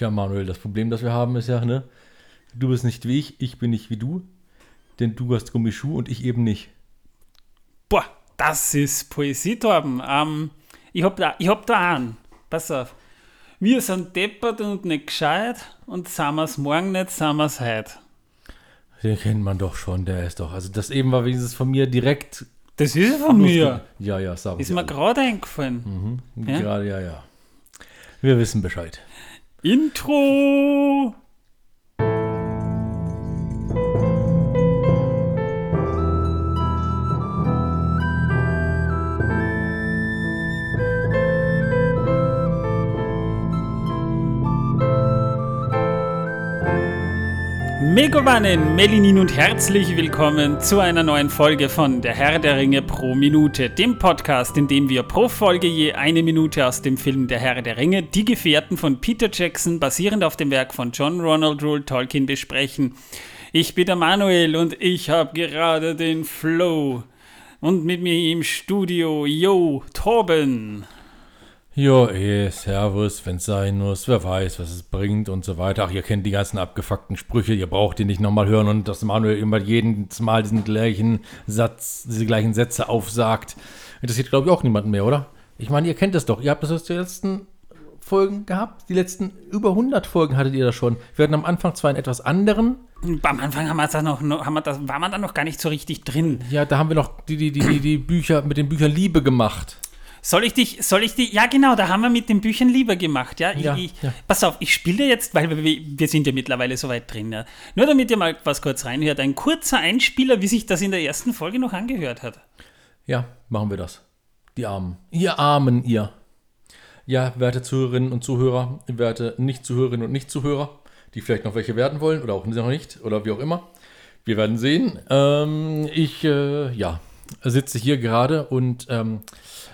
Tja, Manuel, das Problem, das wir haben, ist ja, ne? Du bist nicht wie ich, ich bin nicht wie du. Denn du hast Gummischuhe und ich eben nicht. Boah, das ist Poesie, Torben. Ähm, ich hab da, ich hab da einen. Pass auf. Wir sind deppert und nicht gescheit und sind wir's morgen nicht, sind wir's heute. Den kennt man doch schon, der ist doch. Also das eben war wenigstens von mir direkt. Das ist von mir. Ja, ja, sagen Ist Sie mir alle. gerade eingefallen. Ja? Gerade, ja, ja. Wir wissen Bescheid. Intro! Megovanen, Melinin und herzlich willkommen zu einer neuen Folge von Der Herr der Ringe pro Minute, dem Podcast, in dem wir pro Folge je eine Minute aus dem Film Der Herr der Ringe, Die Gefährten von Peter Jackson, basierend auf dem Werk von John Ronald Rule Tolkien, besprechen. Ich bin der Manuel und ich habe gerade den Flow. Und mit mir im Studio, yo, Torben. Jo, eh, Servus, wenn's sein muss, wer weiß, was es bringt und so weiter. Ach, ihr kennt die ganzen abgefuckten Sprüche, ihr braucht die nicht nochmal hören und dass Manuel immer jedes Mal diesen gleichen Satz, diese gleichen Sätze aufsagt. Interessiert, glaube ich, auch niemanden mehr, oder? Ich meine, ihr kennt das doch. Ihr habt das aus den letzten Folgen gehabt. Die letzten über 100 Folgen hattet ihr das schon. Wir hatten am Anfang zwar einen etwas anderen. Am Anfang haben wir das noch, haben wir das, war man da noch gar nicht so richtig drin. Ja, da haben wir noch die, die, die, die, die Bücher mit den Büchern Liebe gemacht. Soll ich dich, soll ich die, ja genau, da haben wir mit den Büchern lieber gemacht, ja. Ich, Ja, ich, ja. Pass auf, ich spiele jetzt, weil wir, wir sind ja mittlerweile so weit drin, ja. Nur damit ihr mal was kurz reinhört, ein kurzer Einspieler, wie sich das in der ersten Folge noch angehört hat. Ja, machen wir das. Die Armen. Ihr Armen, ihr. Ja, werte Zuhörerinnen und Zuhörer, werte Nicht-Zuhörerinnen und Nicht-Zuhörer, die vielleicht noch welche werden wollen oder auch noch nicht oder wie auch immer. Wir werden sehen. Ähm, ich, äh, ja, sitze hier gerade und ähm,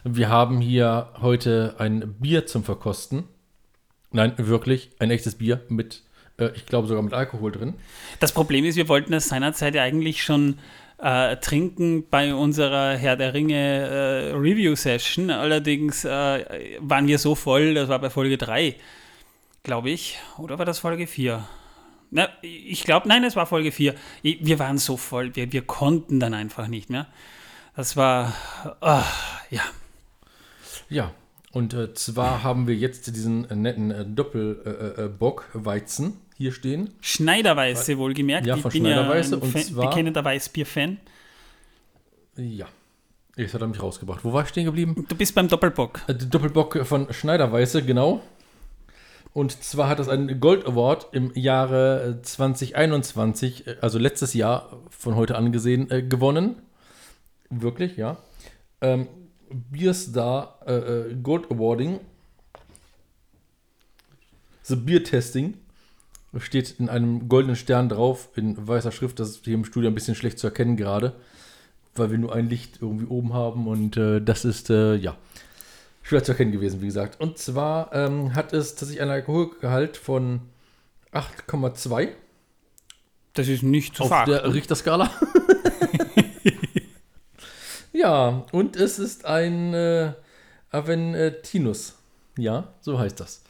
wir haben hier heute ein Bier zum Verkosten. Nein, wirklich, ein echtes Bier mit, äh, ich glaube sogar mit Alkohol drin. Das Problem ist, wir wollten das seinerzeit ja eigentlich schon äh, trinken bei unserer Herr der Ringe äh, Review-Session. Allerdings äh, waren wir so voll, das war bei Folge 3, glaube ich. Oder war das Folge 4? Na, ich glaube, nein, es war Folge 4. Wir waren so voll, wir, wir konnten dann einfach nicht mehr. Das war, ah, ja. Ja, und äh, zwar haben wir jetzt diesen äh, netten äh, Doppelbock-Weizen hier stehen. Schneiderweiße wohlgemerkt. Ja, ich von bin ja Schneiderweiße ein und zwar- bekennender Weißbier-Fan. Ja. Jetzt hat er mich rausgebracht. Wo war ich stehen geblieben? Du bist beim Doppelbock. Äh, Doppelbock von Schneiderweiße, genau. Und zwar hat das einen Gold Award im Jahre äh, 2021, äh, also letztes Jahr von heute angesehen, äh, gewonnen. Wirklich, ja. Ähm, Beerstar äh, äh, Gold Awarding. The Beer Testing. Steht in einem goldenen Stern drauf, in weißer Schrift. Das ist hier im Studio ein bisschen schlecht zu erkennen gerade, weil wir nur ein Licht irgendwie oben haben. Und äh, das ist, äh, ja, schwer zu erkennen gewesen, wie gesagt. Und zwar ähm, hat es tatsächlich einen Alkoholgehalt von 8,2 Das ist nicht zu auf verachten. der Richterskala. ja, und es ist ein äh, Aventinus. Ja, so heißt das.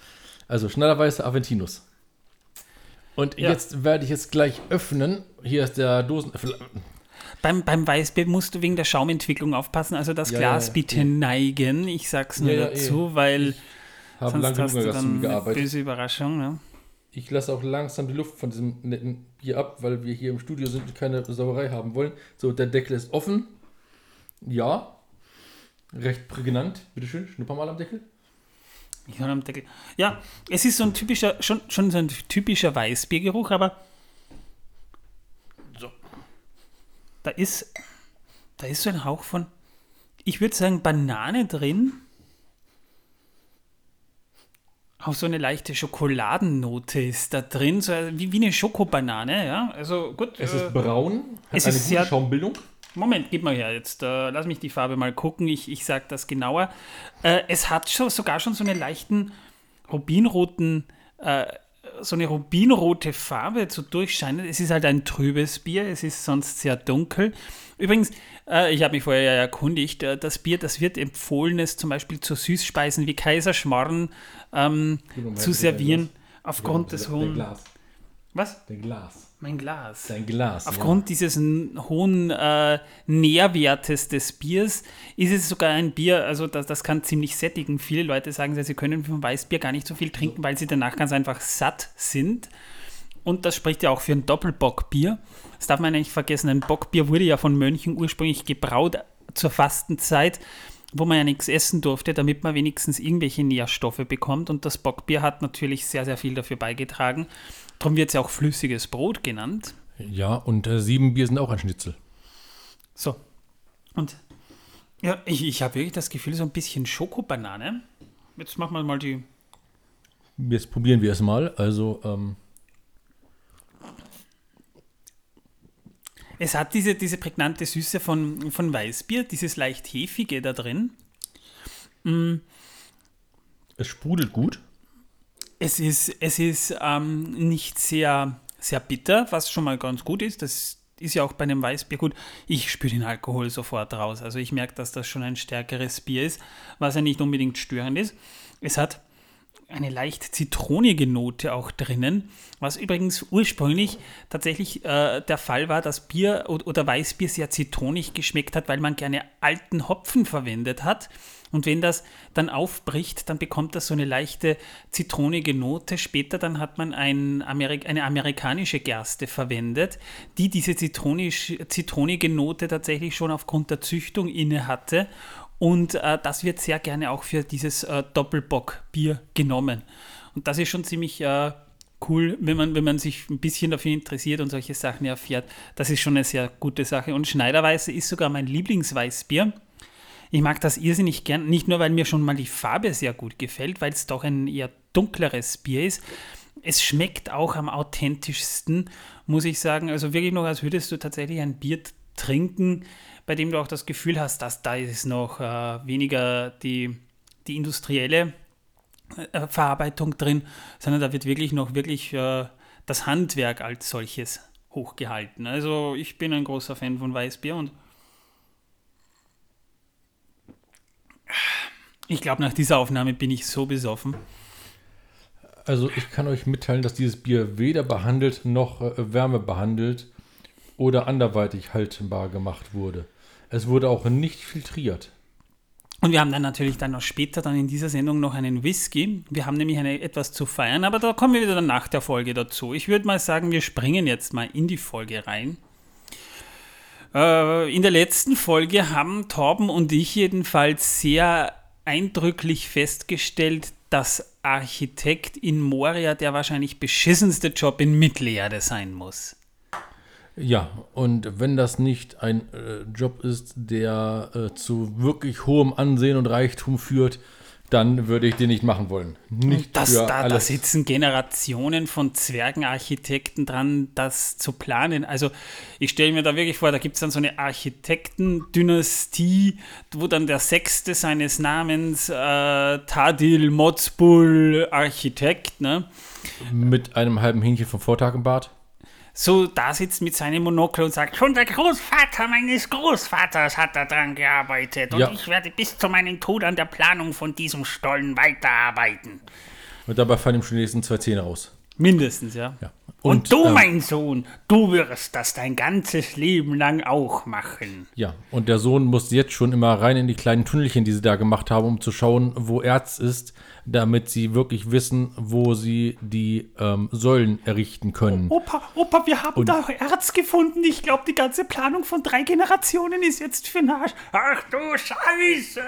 Also schnellerweise Aventinus. Und Ja. jetzt werde ich es gleich öffnen. Hier ist der Dosen. Beim, beim Weißbier musst du wegen der Schaumentwicklung aufpassen. Also das Ja, Glas ja, bitte neigen. Ich sag's nur dazu, weil Habe sonst lange genug dann gearbeitet. böse Überraschung. Ne? Ich lasse auch langsam die Luft von diesem netten Bier ab, weil wir hier im Studio sind und keine Sauerei haben wollen. So, der Deckel ist offen. Ja. Recht prägnant. Bitteschön, schnupper mal am Deckel. Ich höre am Deckel. Ja, es ist so ein typischer, schon, schon so ein typischer Weißbiergeruch, aber So. da ist, da ist so ein Hauch von, ich würde sagen, Banane drin. Auch so eine leichte Schokoladennote ist da drin, so wie, wie eine Schokobanane, ja. Also gut. Es äh, ist braun, hat es eine ist gute sehr- Schaumbildung. Moment, gib mal her jetzt. Äh, lass mich die Farbe mal gucken. Ich, ich sag das genauer. Äh, es hat schon, sogar schon so einen leichten rubinroten, äh, so eine rubinrote Farbe zu durchscheinen. Es ist halt ein trübes Bier. Es ist sonst sehr dunkel. Übrigens, äh, ich habe mich vorher ja erkundigt, äh, das Bier, das wird empfohlen, es zum Beispiel zu Süßspeisen wie Kaiserschmarrn ähm, zu servieren. aufgrund des hohen. Glas. Was? Der Glas. Mein Glas. Dein Glas. Aufgrund dieses n- hohen äh, Nährwertes des Biers ist es sogar ein Bier, also das, das kann ziemlich sättigen. Viele Leute sagen, sie können vom Weißbier gar nicht so viel trinken, weil sie danach ganz einfach satt sind. Und das spricht ja auch für ein Doppelbockbier. Das darf man nicht vergessen. Ein Bockbier wurde ja von Mönchen ursprünglich gebraut zur Fastenzeit, wo man ja nichts essen durfte, damit man wenigstens irgendwelche Nährstoffe bekommt. Und das Bockbier hat natürlich sehr, sehr viel dafür beigetragen. Darum wird es ja auch flüssiges Brot genannt. Ja, und äh, sieben Bier sind auch ein Schnitzel. So. Und ja, ich, ich habe wirklich das Gefühl, so ein bisschen Schokobanane. Jetzt machen wir mal die. Jetzt probieren wir es mal. Also, ähm, Es hat diese, diese prägnante Süße von, von Weißbier, dieses leicht hefige da drin. es sprudelt gut. Es ist, es ist ähm, nicht sehr, sehr bitter, was schon mal ganz gut ist. Das ist ja auch bei einem Weißbier gut. Ich spüre den Alkohol sofort raus. Also ich merke, dass das schon ein stärkeres Bier ist, was ja nicht unbedingt störend ist. Es hat eine leicht zitronige Note auch drinnen, was übrigens ursprünglich tatsächlich äh, der Fall war, dass Bier oder, Weißbier sehr zitronig geschmeckt hat, weil man gerne alten Hopfen verwendet hat. Und wenn das dann aufbricht, dann bekommt das so eine leichte zitronige Note. Später dann hat man ein Amerik eine amerikanische Gerste verwendet, die diese zitronige Note tatsächlich schon aufgrund der Züchtung inne hatte. Und äh, das wird sehr gerne auch für dieses äh, Doppelbock-Bier genommen. Und das ist schon ziemlich äh, cool, wenn man, wenn man sich ein bisschen dafür interessiert und solche Sachen erfährt. Das ist schon eine sehr gute Sache. Und Schneiderweise ist sogar mein Lieblingsweißbier. Ich mag das irrsinnig gern, nicht nur, weil mir schon mal die Farbe sehr gut gefällt, weil es doch ein eher dunkleres Bier ist. Es schmeckt auch am authentischsten, muss ich sagen. Also wirklich noch, als würdest du tatsächlich ein Bier trinken, bei dem du auch das Gefühl hast, dass da ist noch äh, weniger die, die industrielle äh, Verarbeitung drin, sondern da wird wirklich noch wirklich äh, das Handwerk als solches hochgehalten. Also ich bin ein großer Fan von Weißbier und ich glaube, nach dieser Aufnahme bin ich so besoffen. Also ich kann euch mitteilen, dass dieses Bier weder behandelt noch äh, Wärme behandelt oder anderweitig haltbar gemacht wurde. Es wurde auch nicht filtriert. Und wir haben dann natürlich dann noch später dann in dieser Sendung noch einen Whisky. Wir haben nämlich eine, etwas zu feiern, aber da kommen wir wieder nach der Folge dazu. Ich würde mal sagen, wir springen jetzt mal in die Folge rein. Äh, in der letzten Folge haben Torben und ich jedenfalls sehr eindrücklich festgestellt, dass Architekt in Moria der wahrscheinlich beschissenste Job in Mittelerde sein muss. Ja, und wenn das nicht ein äh, Job ist, der äh, zu wirklich hohem Ansehen und Reichtum führt, dann würde ich den nicht machen wollen. Nicht Das, für da, da alles. sitzen Generationen von Zwergenarchitekten dran, das zu planen. Also ich stelle mir da wirklich vor, da gibt es dann so eine Architektendynastie, wo dann der Sechste seines Namens äh, Tadil Mozbul Architekt, ne? Mit einem halben Hähnchen vom Vortag im Bart. So da sitzt mit seinem Monokel und sagt, schon der Großvater meines Großvaters hat daran gearbeitet und Ja. ich werde bis zu meinem Tod an der Planung von diesem Stollen weiterarbeiten. Und dabei fallen ihm schon die nächsten zwei Zähne raus. Mindestens, ja. Ja. Und, du, ähm, mein Sohn, du wirst das dein ganzes Leben lang auch machen. Ja, und der Sohn muss jetzt schon immer rein in die kleinen Tunnelchen, die sie da gemacht haben, um zu schauen, wo Erz ist, damit sie wirklich wissen, wo sie die ähm, Säulen errichten können. Opa, Opa, wir haben Und- da Erz gefunden. Ich glaube, die ganze Planung von drei Generationen ist jetzt für Arsch. Ach du Scheiße!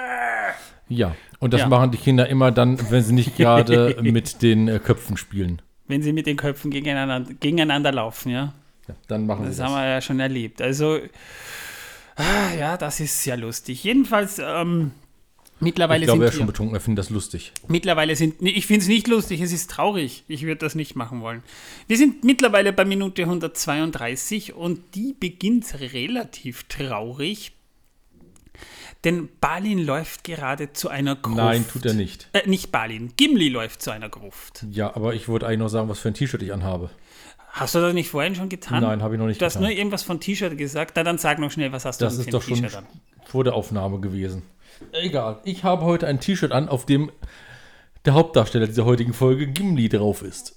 Ja, und das Ja. machen die Kinder immer dann, wenn sie nicht gerade mit den äh, Köpfen spielen. Wenn sie mit den Köpfen gegeneinander, gegeneinander laufen, ja. Ja, dann machen Das sie haben das. wir ja schon erlebt. Also, ah, ja, das ist sehr lustig. Jedenfalls, ähm, mittlerweile Ich glaube, sind ist schon wir, betrunken, er findet das lustig. mittlerweile sind, ich finde es nicht lustig, es ist traurig. Ich würde das nicht machen wollen. Wir sind mittlerweile bei Minute 132 und die beginnt relativ traurig. Denn Balin läuft gerade zu einer Gruft. Nein, tut er nicht. Äh, nicht Balin, Gimli läuft zu einer Gruft. Ja, aber ich wollte eigentlich noch sagen, was für ein T-Shirt ich anhabe. Hast du das nicht vorhin schon getan? Nein, habe ich noch nicht Du hast getan. nur irgendwas von T-Shirt gesagt. Na, dann sag noch schnell, was hast du Das ist doch schon an? vor der Aufnahme gewesen. Egal, ich habe heute ein T-Shirt an, auf dem der Hauptdarsteller dieser heutigen Folge Gimli drauf ist.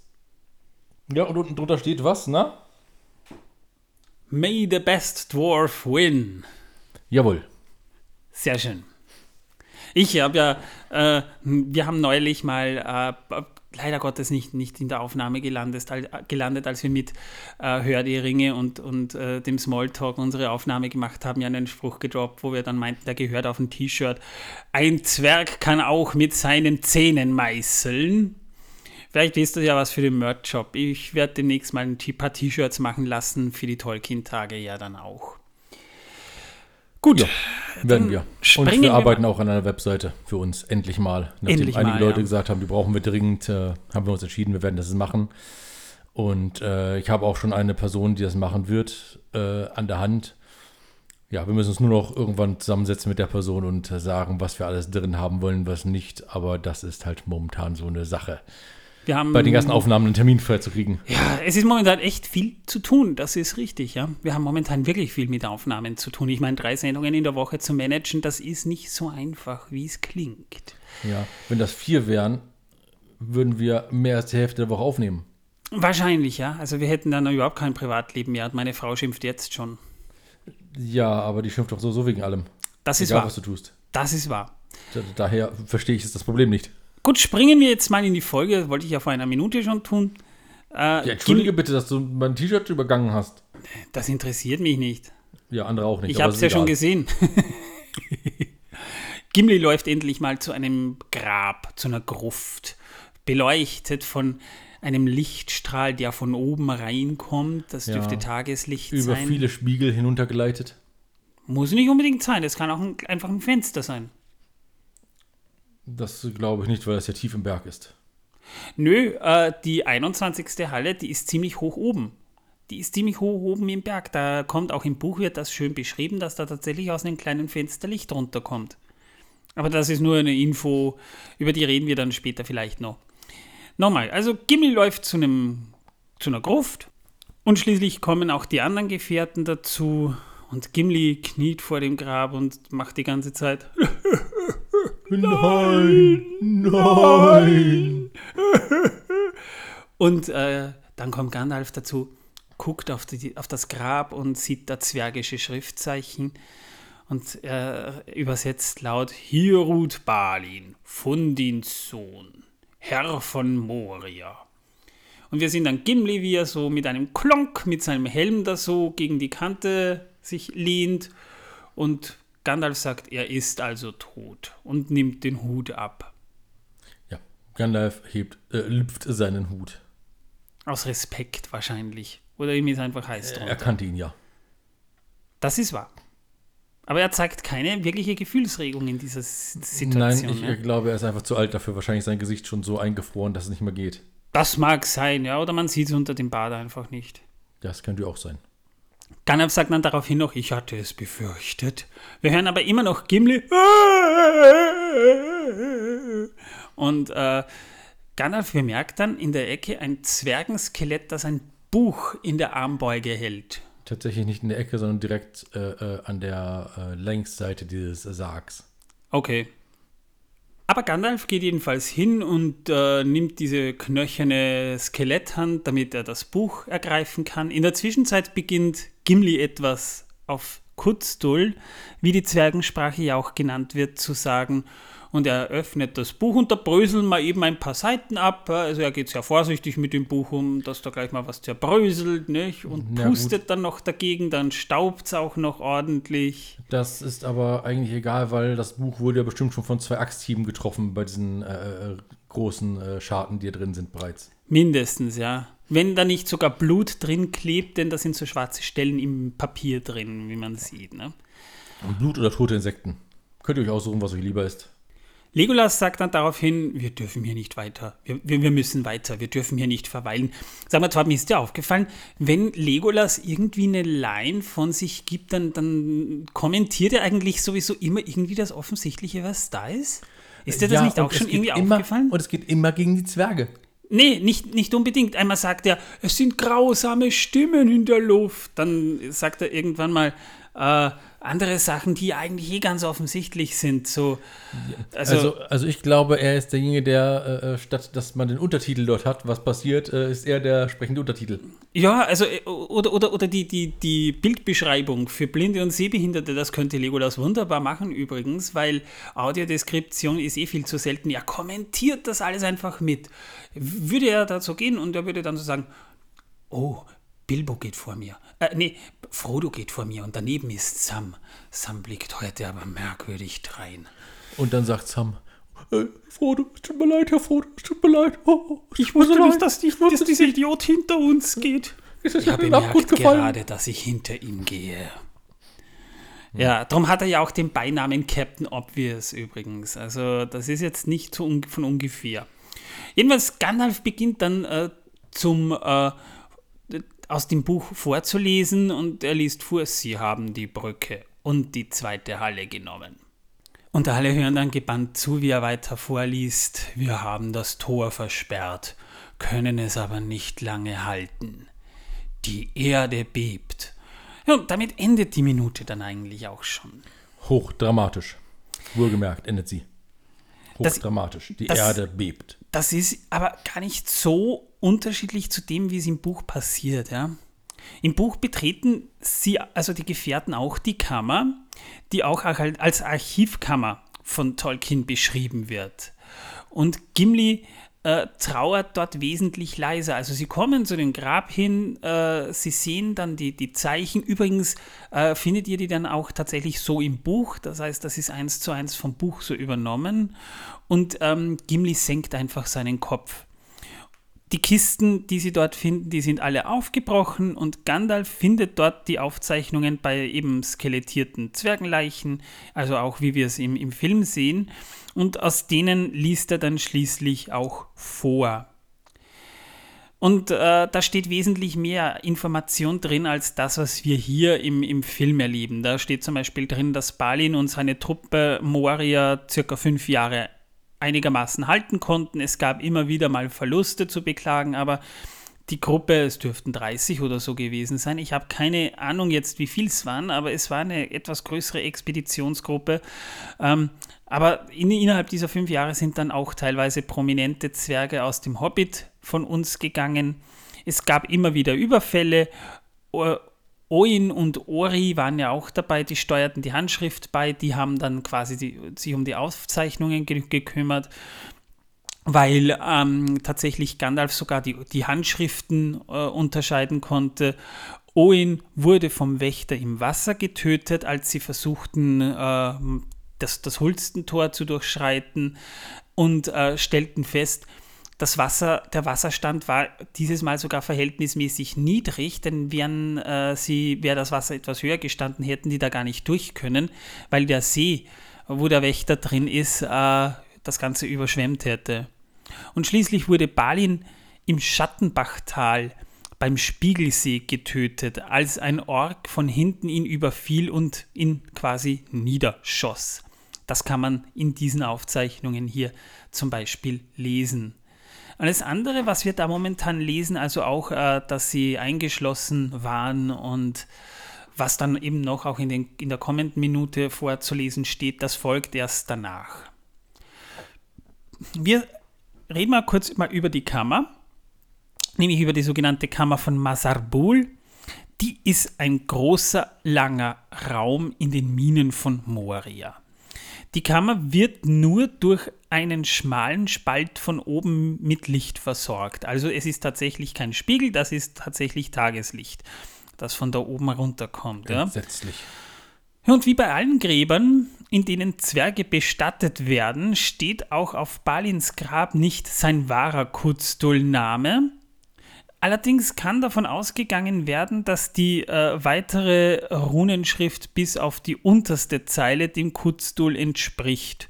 Ja, und unten drunter steht was, na? May the best dwarf win. Jawohl. Sehr schön. Ich habe ja, äh, wir haben neulich mal, äh, leider Gottes nicht, nicht in der Aufnahme gelandet, gelandet als wir mit äh, Hör die Ringe und, und äh, dem Smalltalk unsere Aufnahme gemacht haben, ja einen Spruch gedroppt, wo wir dann meinten, der gehört auf ein T-Shirt. Ein Zwerg kann auch mit seinen Zähnen meißeln. Vielleicht wisst ihr ja was für den Merch-Shop. Ich werde demnächst mal ein paar T-Shirts machen lassen, für die Tolkien-Tage ja dann auch. Gut, Ja, werden wir. Und wir wir arbeiten auch an einer Webseite für uns, endlich mal. Nachdem Endlich einige mal, Leute ja. gesagt haben, die brauchen wir dringend, äh, haben wir uns entschieden, wir werden das machen. Und äh, ich habe auch schon eine Person, die das machen wird, äh, an der Hand. Ja, wir müssen uns nur noch irgendwann zusammensetzen mit der Person und äh, sagen, was wir alles drin haben wollen, was nicht. Aber das ist halt momentan so eine Sache. Wir haben Bei den ganzen Aufnahmen einen Termin freizukriegen. Ja, es ist momentan echt viel zu tun, das ist richtig, ja. Wir haben momentan wirklich viel mit Aufnahmen zu tun. Ich meine, drei Sendungen in der Woche zu managen, das ist nicht so einfach, wie es klingt. Ja, wenn das vier wären, würden wir mehr als die Hälfte der Woche aufnehmen. Wahrscheinlich, ja. Also wir hätten dann überhaupt kein Privatleben mehr. Meine Frau schimpft jetzt schon. Ja, aber die schimpft doch so, so wegen allem. Das ist Egal, wahr. was du tust. Das ist wahr. Da- Daher verstehe ich das Problem nicht. Gut, springen wir jetzt mal in die Folge. Das wollte ich ja vor einer Minute schon tun. Äh, Ja, entschuldige bitte, dass du mein T-Shirt übergangen hast. Das interessiert mich nicht. Ja, andere auch nicht. Ich habe es ja schon egal. gesehen. Gimli läuft endlich mal zu einem Grab, zu einer Gruft, beleuchtet von einem Lichtstrahl, der von oben reinkommt. Das Ja. dürfte Tageslicht Über sein. viele Spiegel hinuntergeleitet. Muss nicht unbedingt sein, das kann auch ein, einfach ein Fenster sein. Das glaube ich nicht, weil das ja tief im Berg ist. Nö, äh, die 21. Halle, die ist ziemlich hoch oben. Die ist ziemlich hoch oben im Berg. Da kommt auch im Buch wird das schön beschrieben, dass da tatsächlich aus einem kleinen Fenster Licht runterkommt. Aber das ist nur eine Info, über die reden wir dann später vielleicht noch. Nochmal, also Gimli läuft zu, einem, zu einer Gruft und schließlich kommen auch die anderen Gefährten dazu und Gimli kniet vor dem Grab und macht die ganze Zeit Nein, nein. Und äh, dann kommt Gandalf dazu, guckt auf, die, auf das Grab und sieht da zwergische Schriftzeichen und äh, übersetzt laut: Hier ruht Balin, Fundins Sohn, Herr von Moria. Und wir sehen dann Gimli, wie er so mit einem Klonk, mit seinem Helm da so gegen die Kante sich lehnt. Und Gandalf sagt, er ist also tot und nimmt den Hut ab. Ja, Gandalf hebt, äh, lüpft seinen Hut. Aus Respekt wahrscheinlich. Oder ihm ist einfach heiß drunter. Er kannte ihn ja. Das ist wahr. Aber er zeigt keine wirkliche Gefühlsregung in dieser S- Nein, Situation. ich ne? äh, glaube, er ist einfach zu alt dafür. Wahrscheinlich ist sein Gesicht schon so eingefroren, dass es nicht mehr geht. Das mag sein, ja. Oder man sieht es unter dem Bart einfach nicht. Das könnte auch sein. Gandalf sagt dann daraufhin noch, ich hatte es befürchtet. Wir hören aber immer noch Gimli. Und äh, Gandalf bemerkt dann in der Ecke ein Zwergenskelett, das ein Buch in der Armbeuge hält. Tatsächlich nicht in der Ecke, sondern direkt äh, äh, an der äh, Längsseite dieses Sargs. Okay. Aber Gandalf geht jedenfalls hin und äh, nimmt diese knöcherne Skeletthand, damit er das Buch ergreifen kann. In der Zwischenzeit beginnt Gimli etwas auf Kutzdull, wie die Zwergensprache ja auch genannt wird, zu sagen. Und er öffnet das Buch und da bröseln mal eben ein paar Seiten ab. Also er geht sehr vorsichtig mit dem Buch um, dass da gleich mal was zerbröselt, nicht? Und Na pustet dann noch dagegen, dann staubt es auch noch ordentlich. Das ist aber eigentlich egal, weil das Buch wurde ja bestimmt schon von zwei Axthieben getroffen bei diesen äh, äh, großen äh, Scharten, die hier drin sind bereits. Mindestens, ja. Wenn da nicht sogar Blut drin klebt, denn da sind so schwarze Stellen im Papier drin, wie man sieht. Ne? Und Blut oder tote Insekten. Könnt ihr euch aussuchen, was euch lieber ist. Legolas sagt dann daraufhin, wir dürfen hier nicht weiter, wir, wir, wir müssen weiter, wir dürfen hier nicht verweilen. Sag mal, zwar, mir ist dir aufgefallen, wenn Legolas irgendwie eine Line von sich gibt, dann, dann kommentiert er eigentlich sowieso immer irgendwie das Offensichtliche, was da ist? Ist dir das Ja, nicht auch schon irgendwie immer, aufgefallen? Und es geht immer gegen die Zwerge. Nee, nicht, nicht unbedingt. Einmal sagt er, es sind grausame Stimmen in der Luft. Dann sagt er irgendwann mal, äh, andere Sachen, die eigentlich eh ganz offensichtlich sind. So, also, also, also ich glaube, er ist derjenige, der äh, äh, statt dass man den Untertitel dort hat, was passiert, äh, ist er der sprechende Untertitel. Ja, also äh, oder, oder, oder die, die, die Bildbeschreibung für Blinde und Sehbehinderte, das könnte Legolas wunderbar machen übrigens, weil Audiodeskription ist eh viel zu selten. Er kommentiert das alles einfach mit. Würde er dazu gehen und er würde dann so sagen, oh, Bilbo geht vor mir. Äh, nee, Frodo geht vor mir und daneben ist Sam. Sam blickt heute aber merkwürdig drein. Und dann sagt Sam, äh, Frodo, es tut mir leid, Herr Frodo, es tut mir leid. Oh, oh ich wusste nicht, dass, ich, dass dieser Idiot hinter uns geht. Ich habe bemerkt gerade, dass ich hinter ihm gehe. Ja, darum hat er ja auch den Beinamen Captain Obvious übrigens. Also das ist jetzt nicht von ungefähr. Jedenfalls, Gandalf beginnt dann äh, zum äh, aus dem Buch vorzulesen und er liest vor, sie haben die Brücke und die zweite Halle genommen. Und alle hören dann gebannt zu, wie er weiter vorliest, wir haben das Tor versperrt, können es aber nicht lange halten. Die Erde bebt. Ja, und damit endet die Minute dann eigentlich auch schon. Hochdramatisch. Wohlgemerkt endet sie. Hochdramatisch. Die das, Erde bebt. Das ist aber gar nicht so unterschiedlich zu dem, wie es im Buch passiert. Ja? Im Buch betreten sie, also die Gefährten, auch die Kammer, die auch als Archivkammer von Tolkien beschrieben wird. Und Gimli äh, trauert dort wesentlich leiser. Also sie kommen zu dem Grab hin, äh, sie sehen dann die, die Zeichen. Übrigens äh, findet ihr die dann auch tatsächlich so im Buch. Das heißt, das ist eins zu eins vom Buch so übernommen. Und ähm, Gimli senkt einfach seinen Kopf. Die Kisten, die sie dort finden, die sind alle aufgebrochen und Gandalf findet dort die Aufzeichnungen bei eben skelettierten Zwergenleichen, also auch wie wir es im, im Film sehen, und aus denen liest er dann schließlich auch vor. Und äh, da steht wesentlich mehr Information drin als das, was wir hier im, im Film erleben. Da steht zum Beispiel drin, dass Balin und seine Truppe Moria circa fünf Jahre einigermaßen halten konnten. Es gab immer wieder mal Verluste zu beklagen, aber die Gruppe, es dürften 30 oder so gewesen sein. Ich habe keine Ahnung jetzt, wie viel es waren, aber es war eine etwas größere Expeditionsgruppe. Ähm, aber in, innerhalb dieser fünf Jahre sind dann auch teilweise prominente Zwerge aus dem Hobbit von uns gegangen. Es gab immer wieder Überfälle Oin und Ori waren ja auch dabei, die steuerten die Handschrift bei, die haben dann quasi die, sich um die Aufzeichnungen ge gekümmert, weil ähm, tatsächlich Gandalf sogar die, die Handschriften äh, unterscheiden konnte. Oin wurde vom Wächter im Wasser getötet, als sie versuchten, äh, das, das Hulstentor zu durchschreiten und äh, stellten fest, das Wasser, der Wasserstand war dieses Mal sogar verhältnismäßig niedrig, denn wären äh, sie, wäre das Wasser etwas höher gestanden, hätten die da gar nicht durch können, weil der See, wo der Wächter drin ist, äh, das Ganze überschwemmt hätte. Und schließlich wurde Balin im Schattenbachtal beim Spiegelsee getötet, als ein Ork von hinten ihn überfiel und ihn quasi niederschoss. Das kann man in diesen Aufzeichnungen hier zum Beispiel lesen. Und das andere, was wir da momentan lesen, also auch, äh, dass sie eingeschlossen waren und was dann eben noch auch in, den, in der kommenden Minute vorzulesen steht, das folgt erst danach. Wir reden mal kurz mal über die Kammer, nämlich über die sogenannte Kammer von Masarbul. Die ist ein großer, langer Raum in den Minen von Moria. Die Kammer wird nur durch einen schmalen Spalt von oben mit Licht versorgt. Also es ist tatsächlich kein Spiegel, das ist tatsächlich Tageslicht, das von da oben runterkommt. Entsetzlich. Ja. Und wie bei allen Gräbern, in denen Zwerge bestattet werden, steht auch auf Balins Grab nicht sein wahrer Kuzdul-Name, Allerdings kann davon ausgegangen werden, dass die äh, weitere Runenschrift bis auf die unterste Zeile dem Kutzdull entspricht.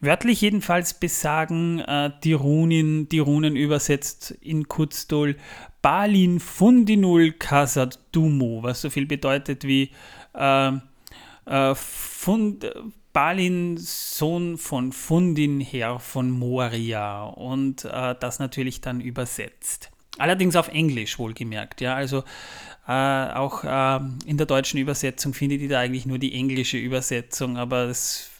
Wörtlich jedenfalls besagen äh, die Runen, die Runen übersetzt in Kutzdull Balin Fundinul Kasad Dumo, was so viel bedeutet wie äh, äh Fund, Balin, Sohn von Fundin, Herr von Moria und äh, das natürlich dann übersetzt. Allerdings auf Englisch wohlgemerkt, ja. Also äh, auch äh, in der deutschen Übersetzung findet ihr da eigentlich nur die englische Übersetzung, aber es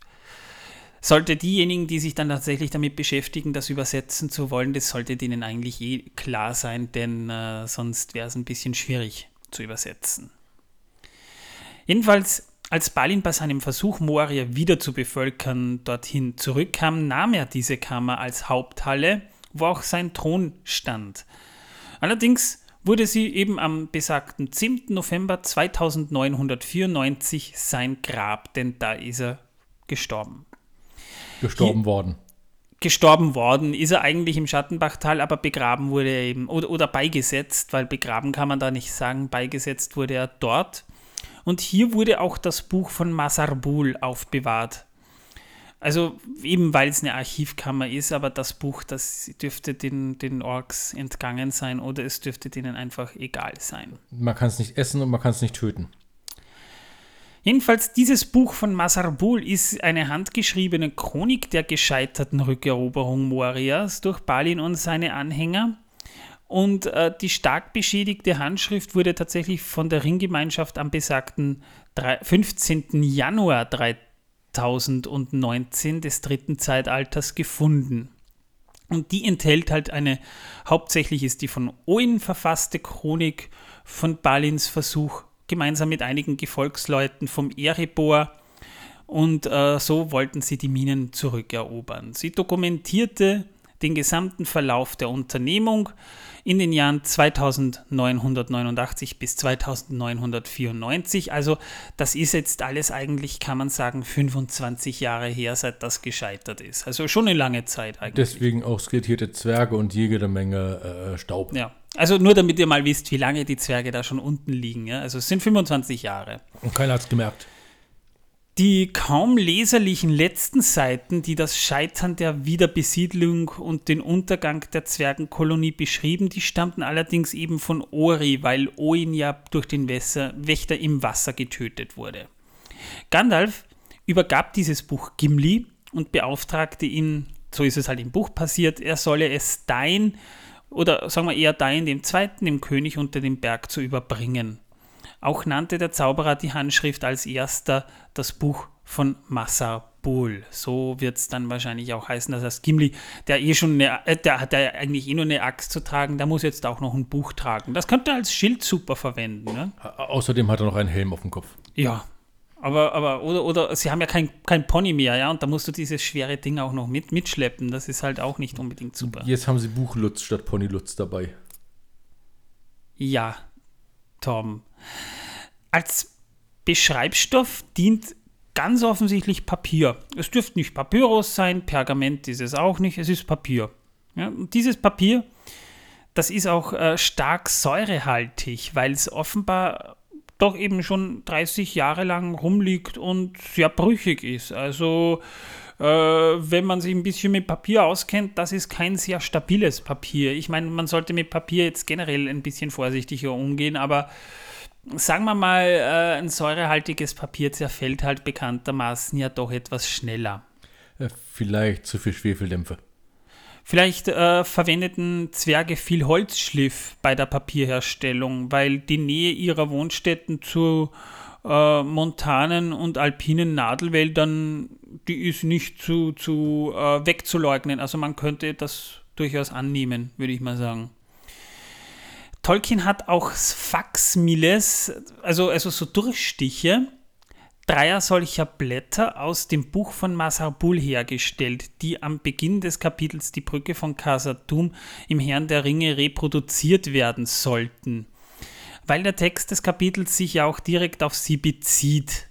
sollte diejenigen, die sich dann tatsächlich damit beschäftigen, das übersetzen zu wollen, das sollte denen eigentlich eh klar sein, denn äh, sonst wäre es ein bisschen schwierig zu übersetzen. Jedenfalls, als Balin bei seinem Versuch, Moria wieder zu bevölkern, dorthin zurückkam, nahm er diese Kammer als Haupthalle, wo auch sein Thron stand. Allerdings wurde sie eben am besagten 10. November 2994 sein Grab, denn da ist er gestorben. Gestorben Hier, worden. Gestorben worden ist er eigentlich im Schattenbachtal, aber begraben wurde er eben, oder, oder beigesetzt, weil begraben kann man da nicht sagen, beigesetzt wurde er dort. Und hier wurde auch das Buch von Masarbul aufbewahrt. Also eben weil es eine Archivkammer ist, aber das Buch, das dürfte den, den Orks entgangen sein oder es dürfte denen einfach egal sein. Man kann es nicht essen und man kann es nicht töten. Jedenfalls, dieses Buch von Masarbul ist eine handgeschriebene Chronik der gescheiterten Rückeroberung Morias durch Balin und seine Anhänger. Und äh, die stark beschädigte Handschrift wurde tatsächlich von der Ringgemeinschaft am besagten 15. Januar 2019 des dritten Zeitalters gefunden. Und die enthält halt eine, hauptsächlich ist die von Owen verfasste Chronik von Balins Versuch, gemeinsam mit einigen Gefolgsleuten vom Erebor. Und äh, so wollten sie die Minen zurückerobern. Sie dokumentierte den gesamten Verlauf der Unternehmung, in den Jahren 2989 bis 2994. Also das ist jetzt alles eigentlich, kann man sagen, 25 Jahre her, seit das gescheitert ist. Also schon eine lange Zeit eigentlich. Deswegen auch skeletierte Zwerge und jede Menge äh, Staub. Ja, also nur damit ihr mal wisst, wie lange die Zwerge da schon unten liegen. Ja? Also es sind 25 Jahre. Und keiner hat es gemerkt. Die kaum leserlichen letzten Seiten, die das Scheitern der Wiederbesiedlung und den Untergang der Zwergenkolonie beschrieben, die stammten allerdings eben von Ori, weil Oin ja durch den Wässer, Wächter im Wasser getötet wurde. Gandalf übergab dieses Buch Gimli und beauftragte ihn, so ist es halt im Buch passiert, er solle es Dain oder sagen wir eher Dain dem Zweiten, dem König unter dem Berg zu überbringen. Auch nannte der Zauberer die Handschrift als erster das Buch von Massabul. So wird es dann wahrscheinlich auch heißen, dass das Gimli, der eh schon eine, äh, der hat ja eigentlich eh nur eine Axt zu tragen, der muss jetzt auch noch ein Buch tragen. Das könnte er als Schild super verwenden. Ne? Außerdem hat er noch einen Helm auf dem Kopf. Ja, aber, aber oder, oder sie haben ja kein, kein Pony mehr, ja, und da musst du dieses schwere Ding auch noch mit, mitschleppen. Das ist halt auch nicht unbedingt super. Jetzt haben sie Buchlutz statt Ponylutz dabei. Ja, Tom. Als Beschreibstoff dient ganz offensichtlich Papier. Es dürfte nicht Papyrus sein, Pergament ist es auch nicht, es ist Papier. Ja, und dieses Papier, das ist auch äh, stark säurehaltig, weil es offenbar doch eben schon 30 Jahre lang rumliegt und sehr brüchig ist. Also äh, wenn man sich ein bisschen mit Papier auskennt, das ist kein sehr stabiles Papier. Ich meine, man sollte mit Papier jetzt generell ein bisschen vorsichtiger umgehen, aber sagen wir mal, äh, ein säurehaltiges Papier zerfällt halt bekanntermaßen ja doch etwas schneller. Äh, vielleicht zu viel Schwefeldämpfe. Vielleicht äh, verwendeten Zwerge viel Holzschliff bei der Papierherstellung, weil die Nähe ihrer Wohnstätten zu äh, montanen und alpinen Nadelwäldern, die ist nicht zu, zu äh, wegzuleugnen. Also man könnte das durchaus annehmen, würde ich mal sagen. Tolkien hat auch Faxmiles, also, also so Durchstiche, dreier solcher Blätter aus dem Buch von Masarbul hergestellt, die am Beginn des Kapitels die Brücke von Khazad-dûm im Herrn der Ringe reproduziert werden sollten, weil der Text des Kapitels sich ja auch direkt auf sie bezieht.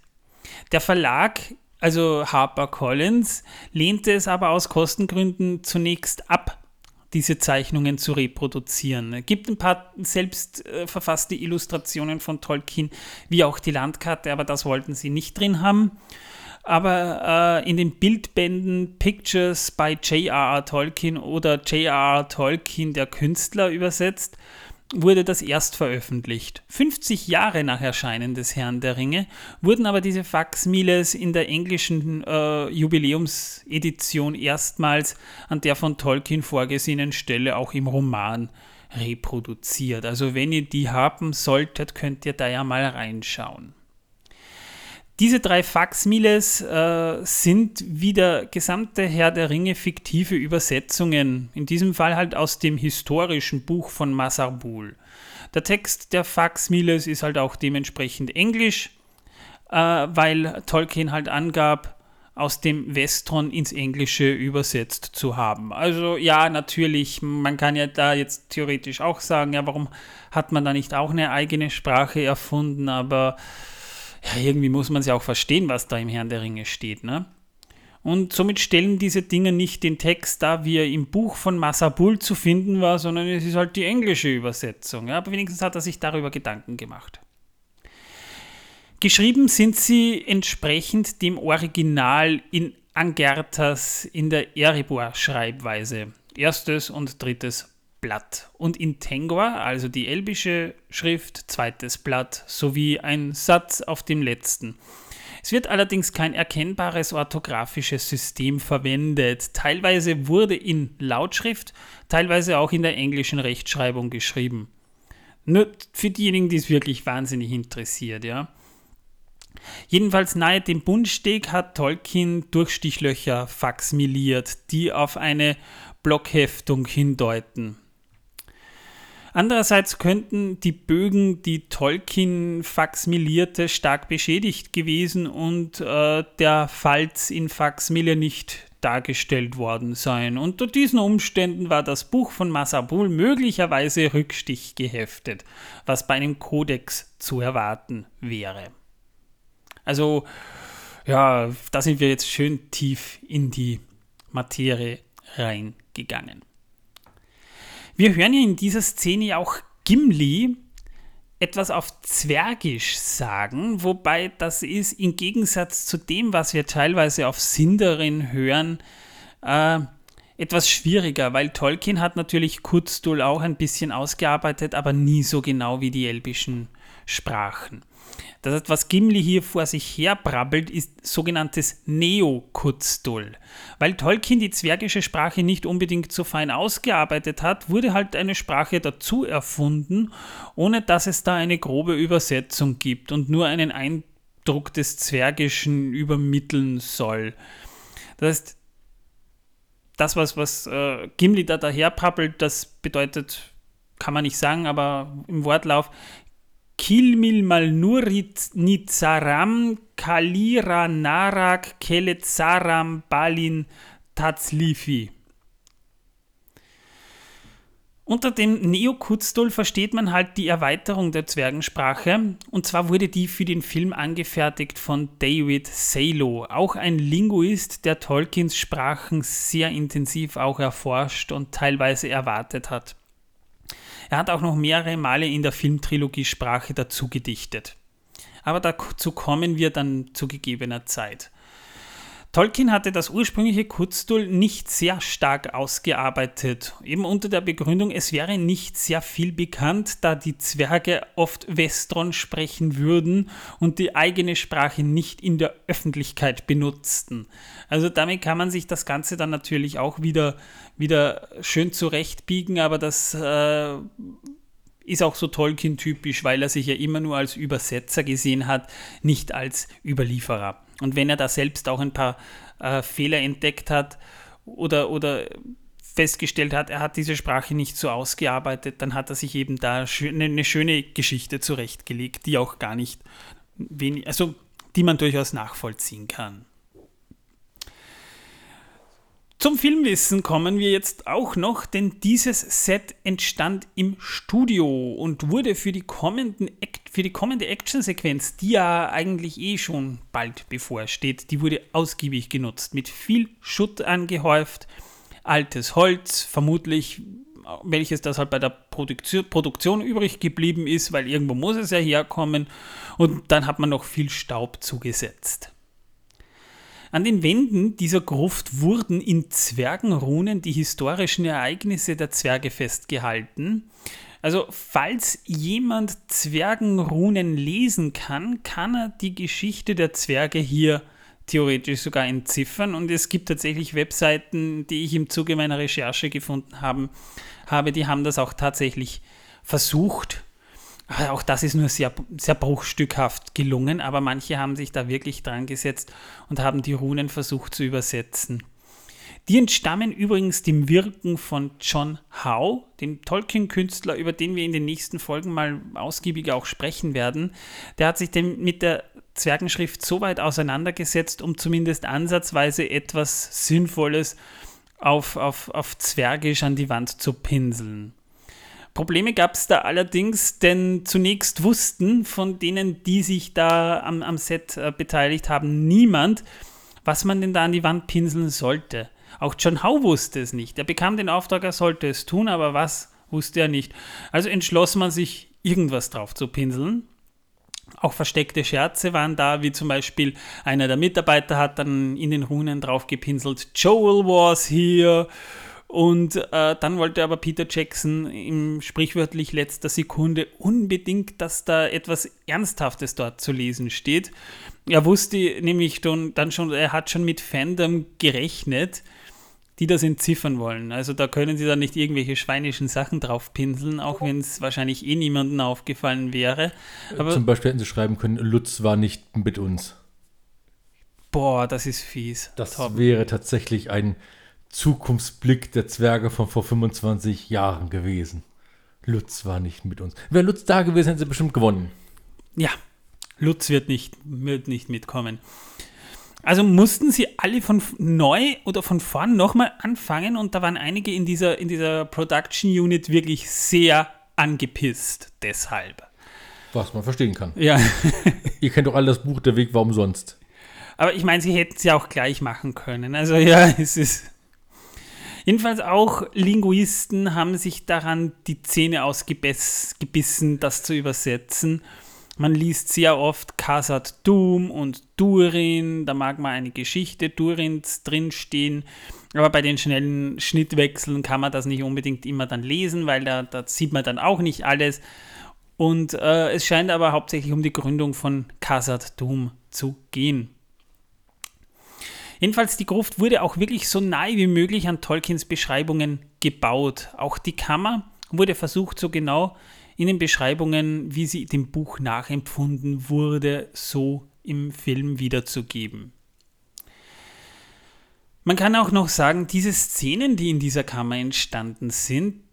Der Verlag, also HarperCollins, lehnte es aber aus Kostengründen zunächst ab, diese Zeichnungen zu reproduzieren. Es gibt ein paar selbst äh, verfasste Illustrationen von Tolkien, wie auch die Landkarte, aber das wollten sie nicht drin haben. Aber äh, in den Bildbänden Pictures by J.R.R. Tolkien oder J.R.R. Tolkien, der Künstler, übersetzt, wurde das erst veröffentlicht. 50 Jahre nach Erscheinen des Herrn der Ringe wurden aber diese Faxmiles in der englischen äh, Jubiläumsedition erstmals an der von Tolkien vorgesehenen Stelle auch im Roman reproduziert. Also wenn ihr die haben solltet, könnt ihr da ja mal reinschauen. Diese drei Faxmiles äh, sind wie der gesamte Herr der Ringe fiktive Übersetzungen, in diesem Fall halt aus dem historischen Buch von Masarbul. Der Text der Faxmiles ist halt auch dementsprechend englisch, äh, weil Tolkien halt angab, aus dem Westron ins Englische übersetzt zu haben. Also ja, natürlich, man kann ja da jetzt theoretisch auch sagen, ja, warum hat man da nicht auch eine eigene Sprache erfunden, aber ja, irgendwie muss man es ja auch verstehen, was da im Herrn der Ringe steht, ne? Und somit stellen diese Dinge nicht den Text da, wie er im Buch von Masabul zu finden war, sondern es ist halt die englische Übersetzung. Ja? Aber wenigstens hat er sich darüber Gedanken gemacht. Geschrieben sind sie entsprechend dem Original in Angertas in der Erebor-Schreibweise. Erstes und drittes Blatt und in Tengor, also die elbische Schrift, zweites Blatt sowie ein Satz auf dem letzten. Es wird allerdings kein erkennbares orthografisches System verwendet. Teilweise wurde in Lautschrift, teilweise auch in der englischen Rechtschreibung geschrieben. Nur für diejenigen, die es wirklich wahnsinnig interessiert, ja. Jedenfalls nahe dem Bundsteg hat Tolkien Durchstichlöcher faxmiliert, die auf eine Blockheftung hindeuten. Andererseits könnten die Bögen, die Tolkien faxmilierte, stark beschädigt gewesen und äh, der Falz in Faxmille nicht dargestellt worden sein. Unter diesen Umständen war das Buch von Masabul möglicherweise rückstichgeheftet, was bei einem Kodex zu erwarten wäre. Also, ja, da sind wir jetzt schön tief in die Materie reingegangen. Wir hören ja in dieser Szene auch Gimli etwas auf Zwergisch sagen, wobei das ist im Gegensatz zu dem, was wir teilweise auf Sindarin hören, äh, etwas schwieriger, weil Tolkien hat natürlich Kurzdull auch ein bisschen ausgearbeitet, aber nie so genau wie die elbischen Sprachen. Das, was Gimli hier vor sich her brabbelt, ist sogenanntes Neo-Kurzdull. Weil Tolkien die zwergische Sprache nicht unbedingt so fein ausgearbeitet hat, wurde halt eine Sprache dazu erfunden, ohne dass es da eine grobe Übersetzung gibt und nur einen Eindruck des Zwergischen übermitteln soll. Das heißt, das, was, was äh, Gimli da daherprabbelt, das bedeutet, kann man nicht sagen, aber im Wortlauf, Kilmil Malnurit Nitzaram Kalira Narak Keletzaram Balin Tatzlifi. Unter dem Neokuzdol versteht man halt die Erweiterung der Zwergensprache und zwar wurde die für den Film angefertigt von David Salo, auch ein Linguist, der Tolkiens Sprachen sehr intensiv auch erforscht und teilweise erwartet hat. Er hat auch noch mehrere Male in der Filmtrilogie Sprache dazu gedichtet. Aber dazu kommen wir dann zu gegebener Zeit. Tolkien hatte das ursprüngliche Kurzdull nicht sehr stark ausgearbeitet, eben unter der Begründung, es wäre nicht sehr viel bekannt, da die Zwerge oft Westron sprechen würden und die eigene Sprache nicht in der Öffentlichkeit benutzten. Also damit kann man sich das Ganze dann natürlich auch wieder, wieder schön zurechtbiegen, aber das äh, ist auch so Tolkien-typisch, weil er sich ja immer nur als Übersetzer gesehen hat, nicht als Überlieferer. Und wenn er da selbst auch ein paar äh, Fehler entdeckt hat oder, oder festgestellt hat, er hat diese Sprache nicht so ausgearbeitet, dann hat er sich eben da eine schöne Geschichte zurechtgelegt, die auch gar nicht wenig, also die man durchaus nachvollziehen kann. Zum Filmwissen kommen wir jetzt auch noch, denn dieses Set entstand im Studio und wurde für die, kommenden, für die kommende Actionsequenz, die ja eigentlich eh schon bald bevorsteht, die wurde ausgiebig genutzt, mit viel Schutt angehäuft, altes Holz, vermutlich welches das halt bei der Produktion, Produktion übrig geblieben ist, weil irgendwo muss es ja herkommen und dann hat man noch viel Staub zugesetzt. An den Wänden dieser Gruft wurden in Zwergenrunen die historischen Ereignisse der Zwerge festgehalten. Also falls jemand Zwergenrunen lesen kann, kann er die Geschichte der Zwerge hier theoretisch sogar entziffern. Und es gibt tatsächlich Webseiten, die ich im Zuge meiner Recherche gefunden habe, die haben das auch tatsächlich versucht. Auch das ist nur sehr, sehr bruchstückhaft gelungen, aber manche haben sich da wirklich dran gesetzt und haben die Runen versucht zu übersetzen. Die entstammen übrigens dem Wirken von John Howe, dem Tolkien-Künstler, über den wir in den nächsten Folgen mal ausgiebiger auch sprechen werden. Der hat sich dem mit der Zwergenschrift so weit auseinandergesetzt, um zumindest ansatzweise etwas Sinnvolles auf, auf, auf Zwergisch an die Wand zu pinseln. Probleme gab es da allerdings, denn zunächst wussten von denen, die sich da am, am Set äh, beteiligt haben, niemand, was man denn da an die Wand pinseln sollte. Auch John Howe wusste es nicht. Er bekam den Auftrag, er sollte es tun, aber was wusste er nicht. Also entschloss man sich, irgendwas drauf zu pinseln. Auch versteckte Scherze waren da, wie zum Beispiel einer der Mitarbeiter hat dann in den Runen drauf gepinselt, Joel was here. Und äh, dann wollte aber Peter Jackson im sprichwörtlich letzter Sekunde unbedingt, dass da etwas Ernsthaftes dort zu lesen steht. Er wusste nämlich dann schon, er hat schon mit Fandom gerechnet die das entziffern wollen. Also da können sie dann nicht irgendwelche schweinischen Sachen drauf pinseln, auch wenn es wahrscheinlich eh niemandem aufgefallen wäre. Aber Zum Beispiel hätten sie schreiben können, Lutz war nicht mit uns. Boah, das ist fies. Das Top. wäre tatsächlich ein Zukunftsblick der Zwerge von vor 25 Jahren gewesen. Lutz war nicht mit uns. Wäre Lutz da gewesen, hätten sie bestimmt gewonnen. Ja, Lutz wird nicht, wird nicht mitkommen. Also mussten sie alle von neu oder von vorn nochmal anfangen und da waren einige in dieser, in dieser Production Unit wirklich sehr angepisst deshalb. Was man verstehen kann. Ja. Ihr kennt doch alle das Buch Der Weg war umsonst. Aber ich meine, sie hätten es ja auch gleich machen können. Also ja, es ist. Jedenfalls auch Linguisten haben sich daran die Zähne ausgebissen, das zu übersetzen. Man liest sehr oft Khazad Doom und Durin, da mag mal eine Geschichte Durins drinstehen, aber bei den schnellen Schnittwechseln kann man das nicht unbedingt immer dann lesen, weil da, da sieht man dann auch nicht alles. Und äh, es scheint aber hauptsächlich um die Gründung von Khazad Doom zu gehen. Jedenfalls, die Gruft wurde auch wirklich so nahe wie möglich an Tolkiens Beschreibungen gebaut. Auch die Kammer wurde versucht, so genau in den Beschreibungen, wie sie dem Buch nachempfunden wurde, so im Film wiederzugeben. Man kann auch noch sagen, diese Szenen, die in dieser Kammer entstanden sind,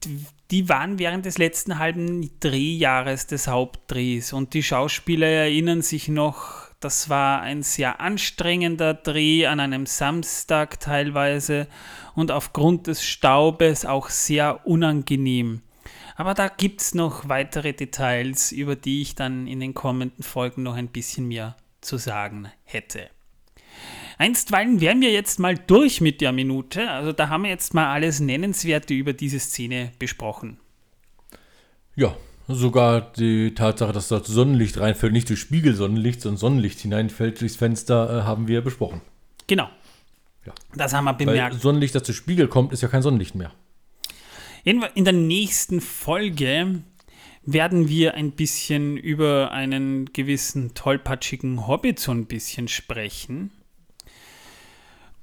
die waren während des letzten halben Drehjahres des Hauptdrehs und die Schauspieler erinnern sich noch, das war ein sehr anstrengender Dreh an einem Samstag teilweise und aufgrund des Staubes auch sehr unangenehm. Aber da gibt es noch weitere Details, über die ich dann in den kommenden Folgen noch ein bisschen mehr zu sagen hätte. Einstweilen wären wir jetzt mal durch mit der Minute. Also da haben wir jetzt mal alles Nennenswerte über diese Szene besprochen. Ja, sogar die Tatsache, dass dort Sonnenlicht reinfällt, nicht durch Spiegelsonnenlicht, sondern Sonnenlicht hineinfällt durchs Fenster, äh, haben wir besprochen. Genau. Ja. Das haben wir bemerkt. Weil Sonnenlicht, das durch Spiegel kommt, ist ja kein Sonnenlicht mehr. In der nächsten Folge werden wir ein bisschen über einen gewissen tollpatschigen Hobbit so ein bisschen sprechen.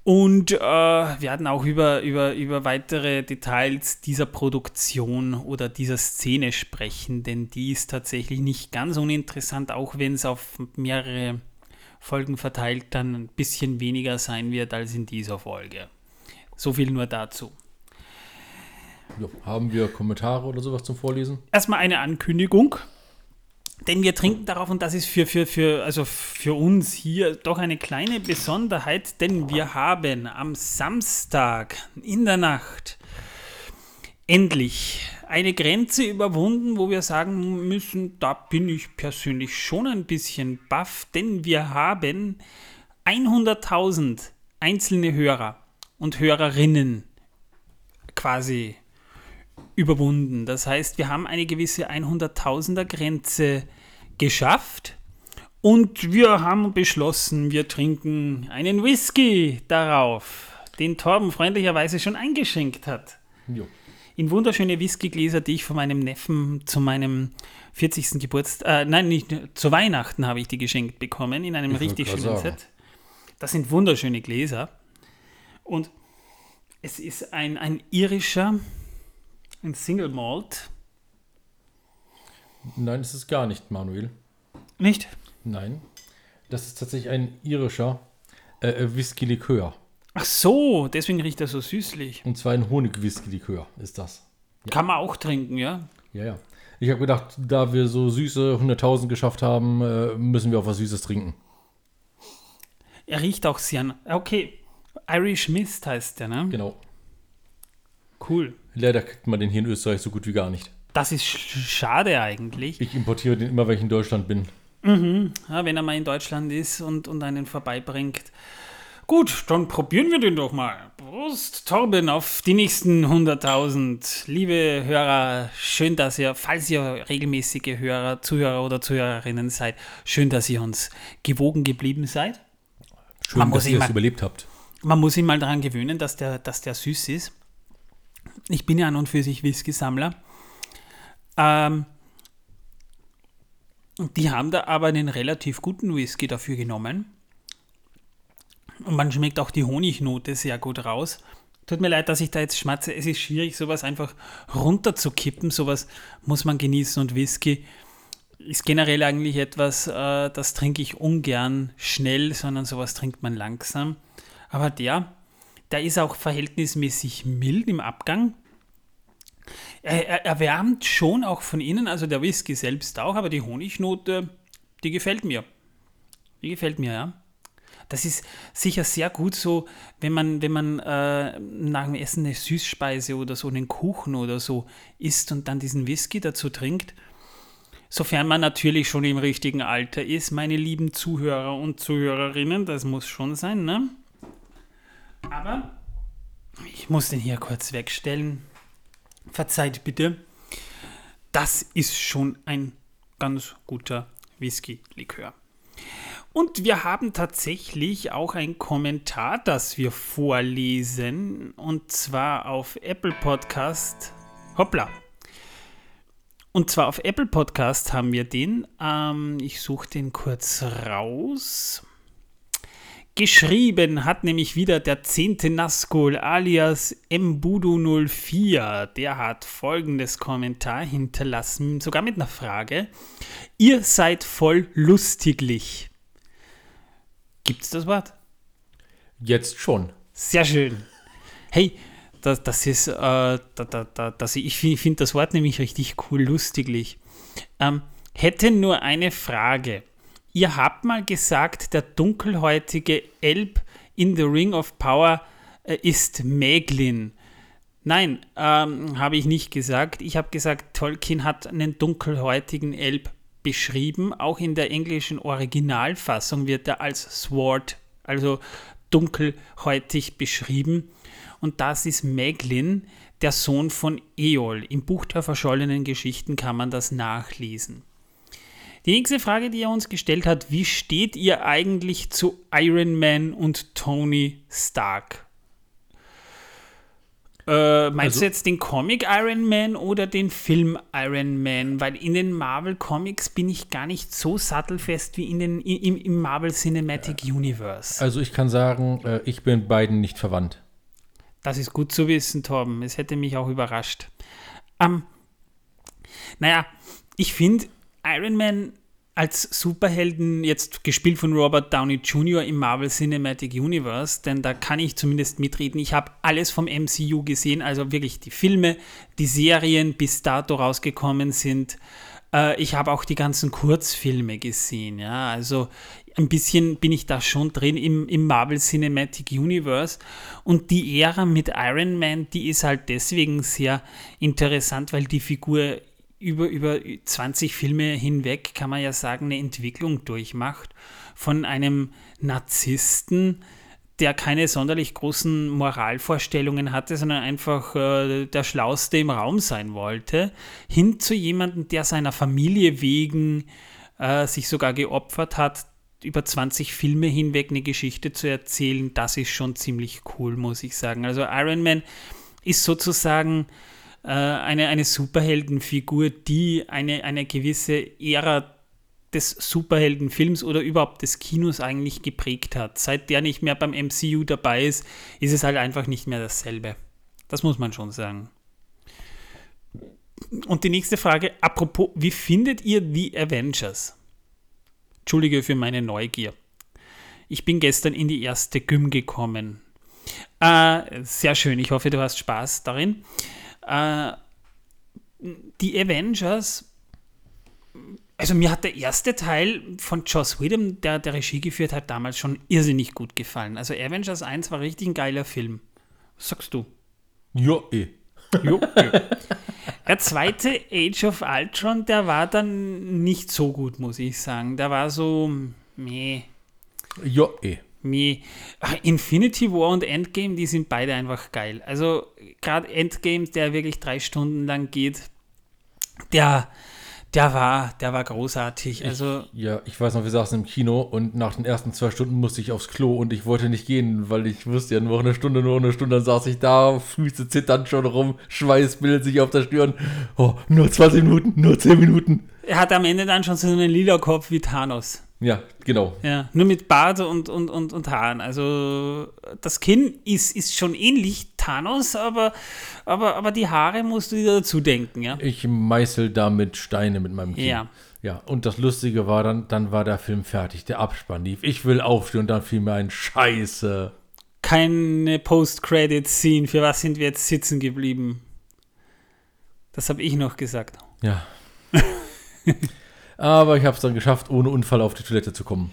Und äh, werden auch über, über, über weitere Details dieser Produktion oder dieser Szene sprechen, denn die ist tatsächlich nicht ganz uninteressant, auch wenn es auf mehrere Folgen verteilt dann ein bisschen weniger sein wird als in dieser Folge. So viel nur dazu. Ja, haben wir Kommentare oder sowas zum Vorlesen? Erstmal eine Ankündigung. Denn wir trinken darauf, und das ist für, für, für, also für uns hier doch eine kleine Besonderheit, denn wir haben am Samstag in der Nacht endlich eine Grenze überwunden, wo wir sagen müssen, da bin ich persönlich schon ein bisschen baff, denn wir haben 100.000 einzelne Hörer und Hörerinnen quasi überwunden. Das heißt, wir haben eine gewisse 100.000er Grenze geschafft und wir haben beschlossen, wir trinken einen Whisky darauf, den Torben freundlicherweise schon eingeschenkt hat. Jo. In wunderschöne Whiskygläser, die ich von meinem Neffen zu meinem 40. Geburtstag, äh, nein, nicht zu Weihnachten habe ich die geschenkt bekommen, in einem ich richtig schönen Set. Das sind wunderschöne Gläser. Und es ist ein, ein irischer, ein Single Malt. Nein, es ist gar nicht, Manuel. Nicht? Nein. Das ist tatsächlich ein irischer äh, äh, Whisky-Likör. Ach so, deswegen riecht er so süßlich. Und zwar ein Honig-Whisky-Likör ist das. Kann man auch trinken, ja? Ja, ja. Ich habe gedacht, da wir so süße 100.000 geschafft haben, äh, müssen wir auch was Süßes trinken. Er riecht auch sehr. Okay, Irish Mist heißt der, ne? Genau. Cool. Leider kriegt man den hier in Österreich so gut wie gar nicht. Das ist sch- schade eigentlich. Ich importiere den immer, wenn ich in Deutschland bin. Ja, wenn er mal in Deutschland ist und, und einen vorbeibringt. Gut, dann probieren wir den doch mal. Prost, Torben, auf die nächsten 100.000. Liebe Hörer, schön, dass ihr, falls ihr regelmäßige Hörer, Zuhörer oder Zuhörerinnen seid, schön, dass ihr uns gewogen geblieben seid. Schön, Man dass ihr es überlebt habt. Man muss sich mal daran gewöhnen, dass der, dass der süß ist. Ich bin ja an und für sich Whisky-Sammler. Ähm, die haben da aber einen relativ guten Whisky dafür genommen. Und man schmeckt auch die Honignote sehr gut raus. Tut mir leid, dass ich da jetzt schmatze. Es ist schwierig, sowas einfach runterzukippen. Sowas muss man genießen. Und Whisky ist generell eigentlich etwas, äh, das trinke ich ungern schnell, sondern sowas trinkt man langsam. Aber der, der ist auch verhältnismäßig mild im Abgang. Er, er erwärmt schon auch von innen, also der Whisky selbst auch, aber die Honignote, die gefällt mir. Die gefällt mir, ja. Das ist sicher sehr gut so, wenn man, wenn man äh, nach dem Essen eine Süßspeise oder so einen Kuchen oder so isst und dann diesen Whisky dazu trinkt. Sofern man natürlich schon im richtigen Alter ist, meine lieben Zuhörer und Zuhörerinnen, das muss schon sein, ne? Aber ich muss den hier kurz wegstellen. Verzeiht bitte. Das ist schon ein ganz guter Whisky-Likör. Und wir haben tatsächlich auch ein Kommentar, das wir vorlesen. Und zwar auf Apple Podcast. Hoppla. Und zwar auf Apple Podcast haben wir den. Ähm, ich suche den kurz raus. Geschrieben hat nämlich wieder der 10. Nazgul alias Mbudu04. Der hat folgendes Kommentar hinterlassen, sogar mit einer Frage. Ihr seid voll lustiglich. Gibt's das Wort? Jetzt schon. Sehr schön. Hey, das, das ist, äh, da, da, da, das, ich finde find das Wort nämlich richtig cool, lustiglich. Ähm, hätte nur eine Frage. Ihr habt mal gesagt, der dunkelhäutige Elb in The Ring of Power äh, ist Meglin. Nein, ähm, habe ich nicht gesagt. Ich habe gesagt, Tolkien hat einen dunkelhäutigen Elb beschrieben. Auch in der englischen Originalfassung wird er als Sword, also dunkelhäutig beschrieben. Und das ist Meglin, der Sohn von Eol. Im Buch der verschollenen Geschichten kann man das nachlesen. Die nächste Frage, die er uns gestellt hat, wie steht ihr eigentlich zu Iron Man und Tony Stark? Äh, meinst Also- du jetzt den Comic Iron Man oder den Film Iron Man? Weil in den Marvel Comics bin ich gar nicht so sattelfest wie in den, im, im Marvel Cinematic Universe. Also ich kann sagen, äh, ich bin beiden nicht verwandt. Das ist gut zu wissen, Torben. Es hätte mich auch überrascht. Ähm, naja, ich finde Iron Man als Superhelden, jetzt gespielt von Robert Downey Jr. im Marvel Cinematic Universe, denn da kann ich zumindest mitreden. Ich habe alles vom MCU gesehen, also wirklich die Filme, die Serien bis dato rausgekommen sind. Äh, ich habe auch die ganzen Kurzfilme gesehen, ja, also ein bisschen bin ich da schon drin im, im Marvel Cinematic Universe. Und die Ära mit Iron Man, die ist halt deswegen sehr interessant, weil die Figur über, über 20 Filme hinweg, kann man ja sagen, eine Entwicklung durchmacht von einem Narzissten, der keine sonderlich großen Moralvorstellungen hatte, sondern einfach äh, der Schlauste im Raum sein wollte, hin zu jemandem, der seiner Familie wegen äh, sich sogar geopfert hat, über 20 Filme hinweg eine Geschichte zu erzählen, das ist schon ziemlich cool, muss ich sagen. Also Iron Man ist sozusagen äh, eine, eine Superheldenfigur, die eine, eine gewisse Ära des Superheldenfilms oder überhaupt des Kinos eigentlich geprägt hat. Seit der nicht mehr beim MCU dabei ist, ist es halt einfach nicht mehr dasselbe. Das muss man schon sagen. Und die nächste Frage, apropos, wie findet ihr The Avengers? Entschuldige für meine Neugier. Ich bin gestern in die erste Gym gekommen. Äh, sehr schön, ich hoffe, du hast Spaß darin. Äh, die Avengers, also mir hat der erste Teil von Joss Whedon, der der Regie geführt hat, damals schon irrsinnig gut gefallen. Also Avengers 1 war richtig ein geiler Film. Was sagst du? Ja, eh. Jo, jo. Der zweite Age of Ultron, der war dann nicht so gut, muss ich sagen. Der war so, meh, Ja, eh. Meh. Ach, Infinity War und Endgame, die sind beide einfach geil. Also gerade Endgame, der wirklich drei Stunden lang geht, der, der war, der war großartig. Also Ja, ich weiß noch, wir saßen im Kino und nach den ersten zwei Stunden musste ich aufs Klo und ich wollte nicht gehen, weil ich wusste ja nur eine Stunde, nur eine Stunde, dann saß ich da, Füße zittern schon rum, Schweiß bildet sich auf der Stirn. Oh, nur 20 Minuten, nur 10 Minuten. er hat am Ende dann schon so einen lila Kopf wie Thanos. Ja, genau. Ja, nur mit Bart und, und, und, und Haaren. Also das Kinn ist, ist schon ähnlich Thanos, aber, aber, aber die Haare musst du dir dazu denken, ja. Ich meißel damit Steine mit meinem Kinn. Ja. Ja, und das Lustige war dann, dann war der Film fertig, der Abspann lief. Ich will aufstehen und dann fiel mir ein Scheiße. Keine Post-Credit-Scene. Für was sind wir jetzt sitzen geblieben? Das habe ich noch gesagt. Ja. Aber ich habe es dann geschafft, ohne Unfall auf die Toilette zu kommen.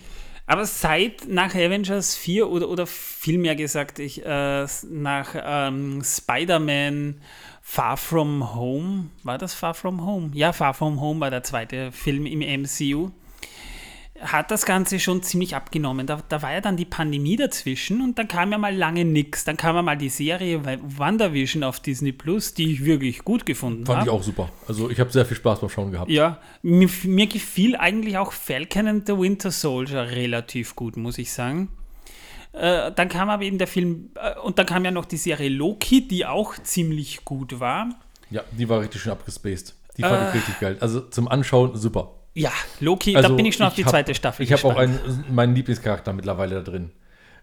Aber seit nach Avengers 4 oder, oder vielmehr gesagt, ich, äh, nach ähm, Spider-Man Far From Home, war das Far From Home? Ja, Far From Home war der zweite Film im MCU. Hat das Ganze schon ziemlich abgenommen. Da, da war ja dann die Pandemie dazwischen und dann kam ja mal lange nichts. Dann kam ja mal die Serie WandaVision auf Disney Plus, die ich wirklich gut gefunden Fand habe. ich auch super. Also ich habe sehr viel Spaß beim Schauen gehabt. Ja, mir, mir gefiel eigentlich auch Falcon and the Winter Soldier relativ gut, muss ich sagen. Äh, dann kam aber eben der Film, äh, und dann kam ja noch die Serie Loki, die auch ziemlich gut war. Ja, die war richtig schön abgespaced. Die fand ich richtig geil. Also zum Anschauen super. Ja, Loki, Also da bin ich schon auf die hab- zweite Staffel Ich habe auch einen, meinen Lieblingscharakter mittlerweile da drin.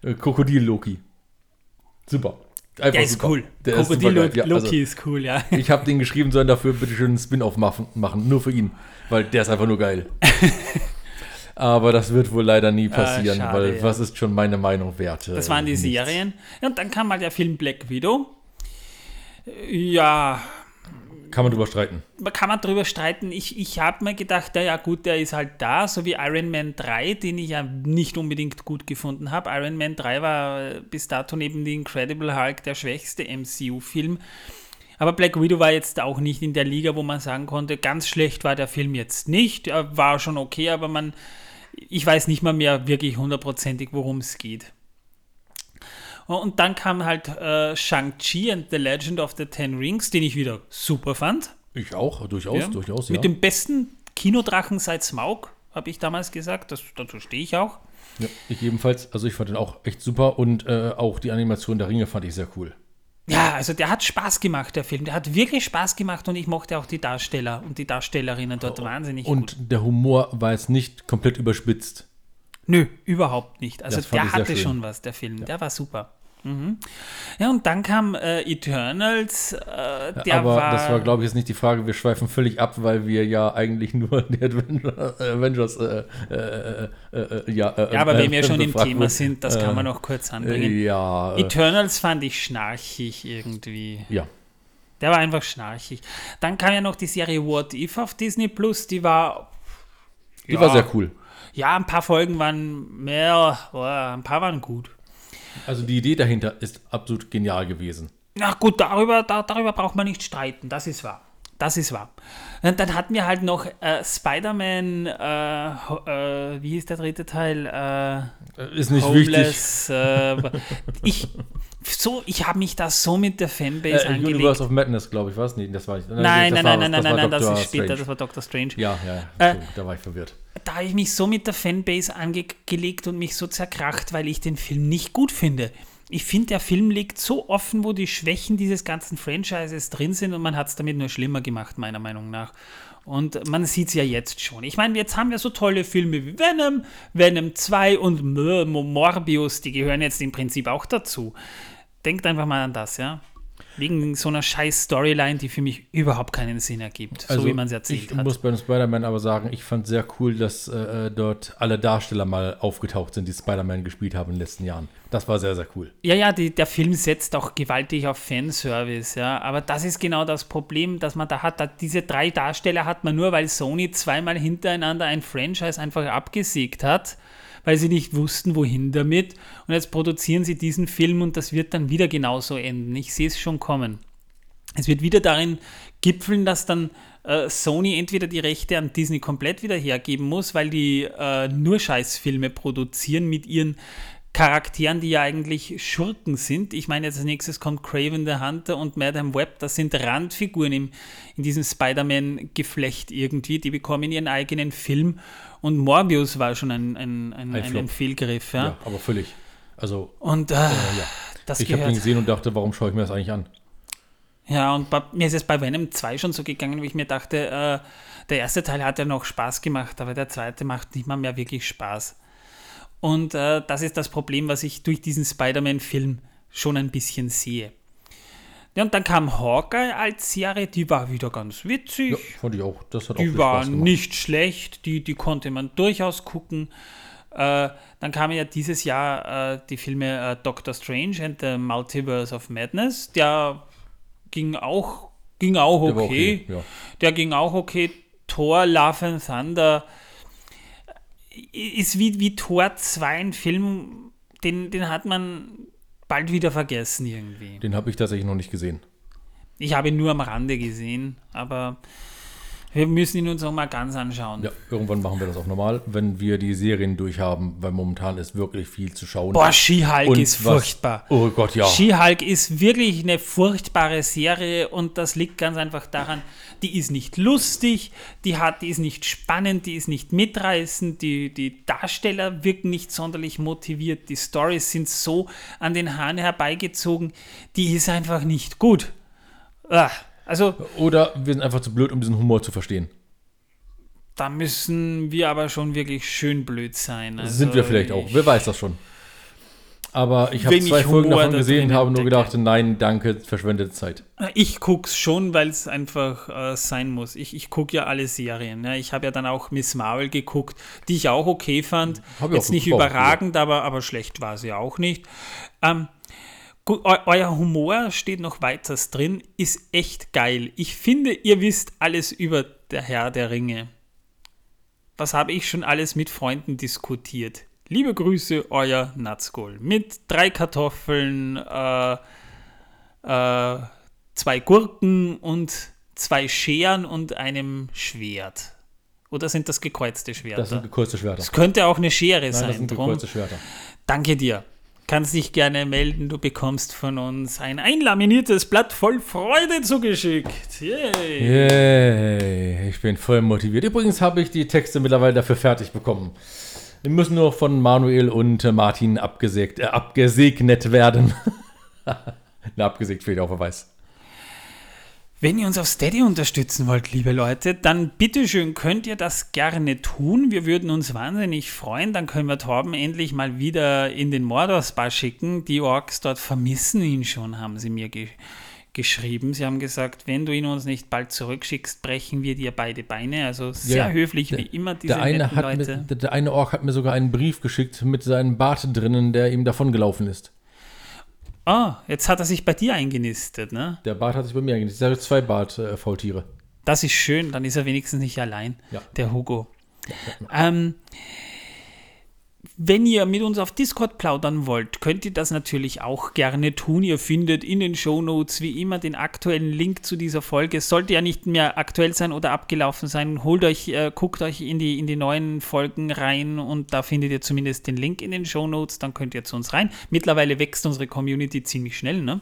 Äh, Krokodil Loki. Super. Einfach Der ist super. cool. Der ist Krokodil. Ja, Loki also, ist cool, ja. ich habe den geschrieben, sollen dafür bitte schön einen Spin-off machen, machen. Nur für ihn. Weil der ist einfach nur geil. Aber das wird wohl leider nie passieren, schade, weil ja. was ist schon meine Meinung wert? Das waren die Nichts. Serien. Ja, und dann kam mal der Film Black Widow. Ja, Kann man drüber streiten. kann man drüber streiten. Ich, ich habe mir gedacht, na ja gut, der ist halt da, so wie Iron Man 3, den ich ja nicht unbedingt gut gefunden habe. Iron Man 3 war äh, bis dato neben The Incredible Hulk der schwächste MCU-Film. Aber Black Widow war jetzt auch nicht in der Liga, wo man sagen konnte, ganz schlecht war der Film jetzt nicht. Er war schon okay, aber man, ich weiß nicht mal mehr wirklich hundertprozentig, worum es geht. Und dann kam halt äh, Shang-Chi and the Legend of the Ten Rings, den ich wieder super fand. Ich auch, durchaus, Ja. durchaus, ja. Mit dem besten Kinodrachen seit Smaug, habe ich damals gesagt. Das, dazu stehe ich auch. ja. Ich ebenfalls, also ich fand den auch echt super und äh, auch die Animation der Ringe fand ich sehr cool. Ja, also der hat Spaß gemacht, der Film. Der hat wirklich Spaß gemacht und ich mochte auch die Darsteller und die Darstellerinnen dort wahnsinnig gut. Und der Humor war jetzt nicht komplett überspitzt. Nö, überhaupt nicht. Also der hatte schon was, der Film. Der war super. Mhm. Ja, und dann kam äh, Eternals. Äh, der Aber war, das war, glaube ich, jetzt nicht die Frage. Wir schweifen völlig ab, weil wir ja eigentlich nur die Adventure, äh, Avengers, äh, äh, äh, ja. Ja, aber wenn wir schon im Thema sind, das kann man noch kurz anbringen. Ja, Eternals fand ich schnarchig irgendwie. ja. Der war einfach schnarchig. Dann kam ja noch die Serie What If auf Disney Plus. Die war. Die ja, war sehr cool. Ja, ein paar Folgen waren mehr, oh, ein paar waren gut. Also die Idee dahinter ist absolut genial gewesen. Na gut, darüber, da, darüber braucht man nicht streiten, das ist wahr. Das ist wahr. Und dann hatten wir halt noch äh, Spider-Man, äh, äh, wie hieß der dritte Teil? Äh, Ist nicht wichtig. Homeless. Äh, ich so, ich habe mich da so mit der Fanbase Äh, angelegt. Universe of Madness, glaube ich, war es nicht. Das war. Nein, das nein, war, nein, nein, nein, war nein, das ist später, Strange. das war Doctor Strange. Ja, ja, Äh, da war ich verwirrt. da habe ich mich so mit der Fanbase angelegt und mich so zerkracht, weil ich den Film nicht gut finde. Ich finde, der Film liegt so offen, wo die Schwächen dieses ganzen Franchises drin sind und man hat es damit nur schlimmer gemacht, meiner Meinung nach. Und man sieht es ja jetzt schon. Ich meine, jetzt haben wir so tolle Filme wie Venom, Venom 2 und Morbius, die gehören jetzt im Prinzip auch dazu. Denkt einfach mal an das, ja. Wegen so einer scheiß Storyline, die für mich überhaupt keinen Sinn ergibt, Also so wie man es erzählt ich hat. muss bei Spider-Man aber sagen, ich fand sehr cool, dass äh, dort alle Darsteller mal aufgetaucht sind, die Spider-Man gespielt haben in den letzten Jahren. Das war sehr, sehr cool. Ja, ja, die, der Film setzt auch gewaltig auf Fanservice, ja. Aber das ist genau das Problem, das man da hat. Da, diese drei Darsteller hat man nur, weil Sony zweimal hintereinander ein Franchise einfach abgesägt hat, weil sie nicht wussten, wohin damit. Und jetzt produzieren sie diesen Film und das wird dann wieder genauso enden. Ich sehe es schon kommen. Es wird wieder darin gipfeln, dass dann äh, Sony entweder die Rechte an Disney komplett wieder hergeben muss, weil die äh, nur Scheißfilme produzieren mit ihren Charakteren, die ja eigentlich Schurken sind. Ich meine, jetzt als nächstes kommt Craven the Hunter und Madame Web. Das sind Randfiguren im, in diesem Spider-Man-Geflecht irgendwie. Die bekommen ihren eigenen Film. Und Morbius war schon ein, ein, ein, ein, ein Fehlgriff. Ja? Ja, aber völlig. Also, Und äh, ja. das ich habe den gesehen und dachte, warum schaue ich mir das eigentlich an? Ja, und bei, mir ist es bei Venom 2 schon so gegangen, wie ich mir dachte, äh, der erste Teil hat ja noch Spaß gemacht, aber der zweite macht nicht mal mehr wirklich Spaß. Und äh, das ist das Problem, was ich durch diesen Spider-Man-Film schon ein bisschen sehe. Ja, und dann kam Hawkeye als Serie, die war wieder ganz witzig. Ja, fand ich auch. Das hat auch Die viel war Spaß gemacht. nicht schlecht, die, die konnte man durchaus gucken. Äh, dann kamen ja dieses Jahr äh, die Filme äh, Doctor Strange and the Multiverse of Madness. Der ging auch, ging auch Der war okay. ja. Der ging auch okay. Thor, Love and Thunder ist wie, wie Thor 2 ein Film, den, den hat man bald wieder vergessen irgendwie. Den habe ich tatsächlich noch nicht gesehen. Ich habe ihn nur am Rande gesehen, aber wir müssen ihn uns auch mal ganz anschauen. Ja, irgendwann machen wir das auch normal, wenn wir die Serien durchhaben, weil momentan ist wirklich viel zu schauen. Boah, She-Hulk ist was- furchtbar. Oh Gott, ja. She-Hulk ist wirklich eine furchtbare Serie und das liegt ganz einfach daran, die ist nicht lustig, die, hat, die ist nicht spannend, die ist nicht mitreißend, die, die Darsteller wirken nicht sonderlich motiviert, die Stories sind so an den Haaren herbeigezogen, die ist einfach nicht gut. Ah, also Oder wir sind einfach zu blöd, um diesen Humor zu verstehen. da müssen wir aber schon wirklich schön blöd sein. Also, sind wir vielleicht auch. Wer weiß das schon. Aber ich habe zwei Folgen Humor davon da gesehen und drin habe nur gedacht, nein, danke, verschwendete Zeit. Ich guck's schon, weil es einfach äh, sein muss. Ich, ich gucke ja alle Serien. Ja. Ich habe ja dann auch Miss Marvel geguckt, die ich auch okay fand. Hab ich Jetzt auch nicht gebraucht, überragend, aber, aber schlecht war sie auch nicht. Ähm, gu- eu euer Humor steht noch weiters drin, ist echt geil. Ich finde, ihr wisst alles über der Herr der Ringe. Was habe ich schon alles mit Freunden diskutiert? Liebe Grüße, euer Nazgul. Mit drei Kartoffeln, äh, äh, zwei Gurken und zwei Scheren und einem Schwert. Oder sind das gekreuzte Schwerter? Das sind gekürzte Schwerter. Das könnte auch eine Schere Nein, sein. das sind gekürzte Schwerter. danke dir. Kannst dich gerne melden. Du bekommst von uns ein einlaminiertes Blatt voll Freude zugeschickt. Yay. Yay, ich bin voll motiviert. Übrigens habe ich die Texte mittlerweile dafür fertig bekommen. Die müssen nur von Manuel und Martin abgesägt, äh, abgesegnet werden. Na, abgesägt fehlt auch Verweis. Wenn ihr uns auf Steady unterstützen wollt, liebe Leute, dann bitteschön könnt ihr das gerne tun. Wir würden uns wahnsinnig freuen. Dann können wir Torben endlich mal wieder in den Mordor-Spa schicken. Die Orks dort vermissen ihn schon, haben sie mir ge geschrieben. Sie haben gesagt, wenn du ihn uns nicht bald zurückschickst, brechen wir dir beide Beine. Also sehr Ja, höflich der- wie immer diese Der eine, Leute. mir, der, der eine Ork hat mir sogar einen Brief geschickt mit seinem Bart drinnen, der ihm davongelaufen ist. Ah, jetzt hat er sich bei dir eingenistet, ne? Der Bart hat sich bei mir eingenistet. Ich habe zwei Bart-Faultiere. Das ist schön, dann ist er wenigstens nicht allein, Ja. der Hugo. Ähm, wenn ihr mit uns auf Discord plaudern wollt, könnt ihr das natürlich auch gerne tun. Ihr findet in den Shownotes wie immer den aktuellen Link zu dieser Folge. Es sollte ja nicht mehr aktuell sein oder abgelaufen sein. Holt euch, äh, guckt euch in die, in die neuen Folgen rein und da findet ihr zumindest den Link in den Shownotes. Dann könnt ihr zu uns rein. Mittlerweile wächst unsere Community ziemlich schnell, ne?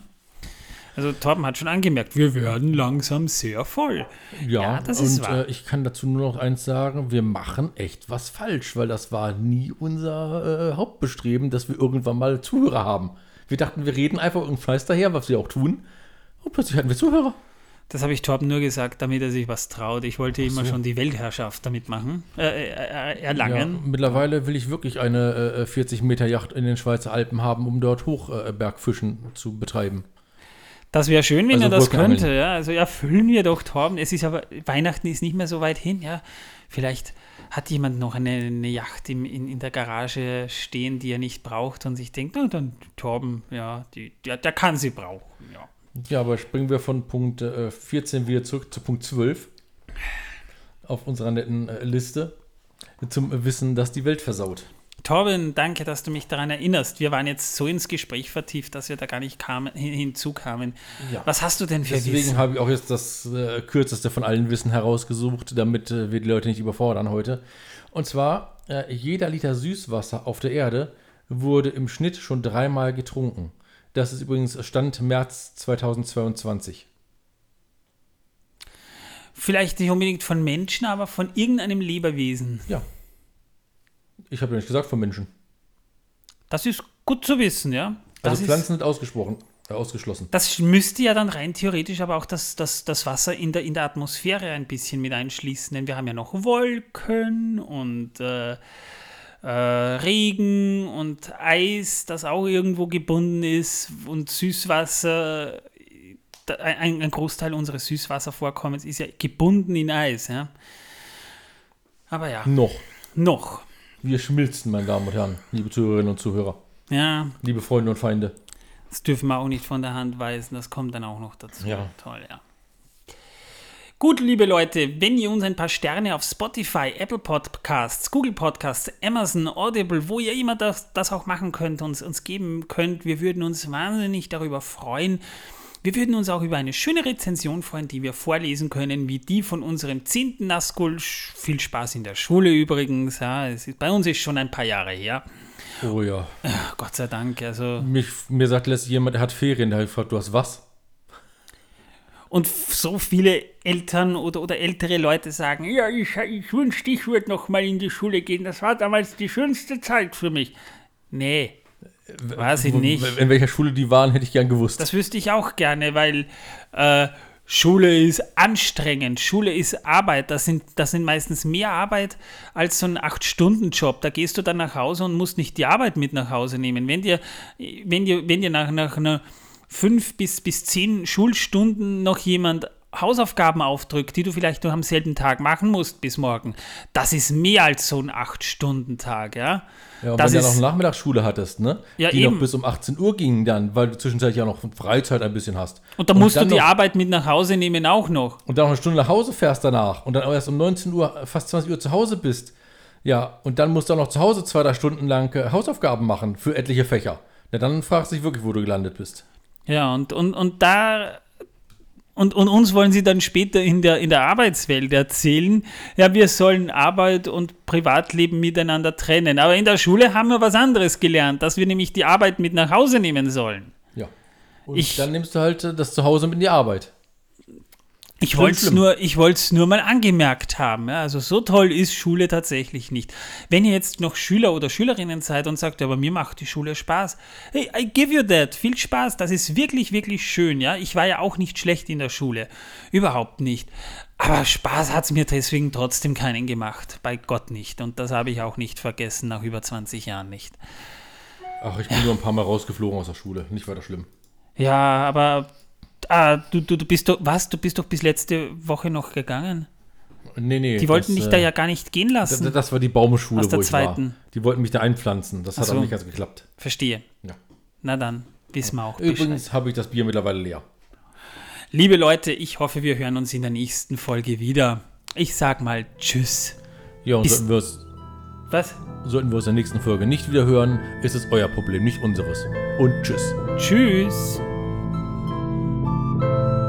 Also Torben hat schon angemerkt, wir werden langsam sehr voll. Ja, Ja, das und ist wahr. Äh, ich kann dazu nur noch eins sagen, wir machen echt was falsch, weil das war nie unser äh, Hauptbestreben, dass wir irgendwann mal Zuhörer haben. Wir dachten, wir reden einfach irgendeinen Fleiß daher, was wir auch tun. Und plötzlich hatten wir Zuhörer. Das habe ich Torben nur gesagt, damit er sich was traut. Ich wollte immer so. schon die Weltherrschaft damit machen, äh, äh, äh, Ja, erlangen. mittlerweile will ich wirklich eine äh, 40 Meter Yacht in den Schweizer Alpen haben, um dort Hochbergfischen zu betreiben. Das wäre schön, wenn Also er das könnte. Ja. Also erfüllen wir doch, Torben. Es ist aber, Weihnachten ist nicht mehr so weit hin. Ja. Vielleicht hat jemand noch eine, eine Yacht im, in, in der Garage stehen, die er nicht braucht und sich denkt, na dann Torben, ja, die, der, der kann sie brauchen. Ja. Ja, aber springen wir von Punkt äh, 14 wieder zurück zu Punkt 12 auf unserer netten äh, Liste zum Wissen, dass die Welt versaut. Torben, danke, dass du mich daran erinnerst. Wir waren jetzt so ins Gespräch vertieft, dass wir da gar nicht kamen, hin, hinzukamen. Ja. Was hast du denn für Deswegen Wissen? habe ich auch jetzt das äh, kürzeste von allen Wissen herausgesucht, damit äh, wir die Leute nicht überfordern heute. Und zwar, äh, jeder Liter Süßwasser auf der Erde wurde im Schnitt schon dreimal getrunken. Das ist übrigens Stand März 2022. Vielleicht nicht unbedingt von Menschen, aber von irgendeinem Lebewesen. Ja. Ich habe ja nicht gesagt von Menschen. Das ist gut zu wissen, ja. Das Also Pflanzen sind ausgesprochen, äh, ausgeschlossen. Das müsste ja dann rein theoretisch aber auch das, das, das Wasser in der, in der Atmosphäre ein bisschen mit einschließen, denn wir haben ja noch Wolken und äh, äh, Regen und Eis, das auch irgendwo gebunden ist und Süßwasser. Ein, ein Großteil unseres Süßwasservorkommens ist ja gebunden in Eis. Ja? Aber ja, Noch. noch. Wir schmilzen, meine Damen und Herren, liebe Zuhörerinnen und Zuhörer, Ja, liebe Freunde und Feinde. das dürfen wir auch nicht von der Hand weisen, das kommt dann auch noch dazu. Ja. Toll, ja. Gut, liebe Leute, wenn ihr uns ein paar Sterne auf Spotify, Apple Podcasts, Google Podcasts, Amazon, Audible, wo ihr immer das, das auch machen könnt, uns, uns geben könnt, wir würden uns wahnsinnig darüber freuen. Wir würden uns auch über eine schöne Rezension freuen, die wir vorlesen können, wie die von unserem 10. Naskul. Viel Spaß in der Schule übrigens. Ja, es ist, bei uns ist schon ein paar Jahre her. Oh ja. Ach, Gott sei Dank. Also, Mich, mir sagt letztens jemand, der hat Ferien, der hat gefragt, du hast was? Und so viele Eltern oder, oder ältere Leute sagen, ja, ich, ich wünschte, ich würde noch mal in die Schule gehen. Das war damals die schönste Zeit für mich. Nee, weiß ich nicht. In welcher Schule die waren, hätte ich gern gewusst. Das wüsste ich auch gerne, weil äh, Schule ist anstrengend. Schule ist Arbeit. Das sind, das sind meistens mehr Arbeit als so ein 8-Stunden-Job. Da gehst du dann nach Hause und musst nicht die Arbeit mit nach Hause nehmen. Wenn dir, wenn dir, wenn dir nach, nach einer fünf bis, bis zehn Schulstunden noch jemand Hausaufgaben aufdrückt, die du vielleicht nur am selben Tag machen musst bis morgen, das ist mehr als so ein 8-Stunden-Tag, ja. ja, und das wenn du ja noch Nachmittagsschule hattest, ne? Ja, die eben. noch bis um 18 Uhr ging dann, weil du zwischenzeitlich ja noch Freizeit ein bisschen hast. Und da musst du dann die noch, Arbeit mit nach Hause nehmen auch noch. Und dann noch eine Stunde nach Hause fährst danach und dann erst um 19 Uhr, fast 20 Uhr zu Hause bist. Ja, und dann musst du auch noch zu Hause zwei, drei Stunden lang äh, Hausaufgaben machen für etliche Fächer. Na, dann fragst du dich wirklich, wo du gelandet bist. Ja, und, und, und da. Und, und uns wollen sie dann später in der, in der Arbeitswelt erzählen, ja, wir sollen Arbeit und Privatleben miteinander trennen. Aber in der Schule haben wir was anderes gelernt, dass wir nämlich die Arbeit mit nach Hause nehmen sollen. Ja. Und Ich- dann nimmst du halt das Zuhause mit in die Arbeit. Ich wollte es nur, ich nur mal angemerkt haben. Ja, also so toll ist Schule tatsächlich nicht. Wenn ihr jetzt noch Schüler oder Schülerinnen seid und sagt, ja, aber mir macht die Schule Spaß. Hey, I give you that. Viel Spaß. Das ist wirklich, wirklich schön. Ja, ich war ja auch nicht schlecht in der Schule. Überhaupt nicht. Aber Spaß hat es mir deswegen trotzdem keinen gemacht. Bei Gott nicht. Und das habe ich auch nicht vergessen, nach über 20 Jahren nicht. Ach, ich bin nur ein paar Mal rausgeflogen aus der Schule. Nicht weiter schlimm. Ja, aber ah, du, du, du bist doch, was? Du bist doch bis letzte Woche noch gegangen? Nee, nee. Die wollten das, dich da äh, ja gar nicht gehen Das, lassen. das war die Baumschule, Aus der wo ich zweiten. war. Die wollten mich da einpflanzen. Das hat so. aber nicht ganz geklappt. Verstehe. Ja. Na dann, wissen wir auch. Übrigens habe ich das Bier mittlerweile leer. Liebe Leute, ich hoffe, wir hören uns in der nächsten Folge wieder. Ich sag mal Tschüss. Ja, und Bis- sollten wir, uns, Was? sollten wir uns in der nächsten Folge nicht wieder hören, ist es euer Problem, nicht unseres. Und tschüss. Tschüss. Thank you.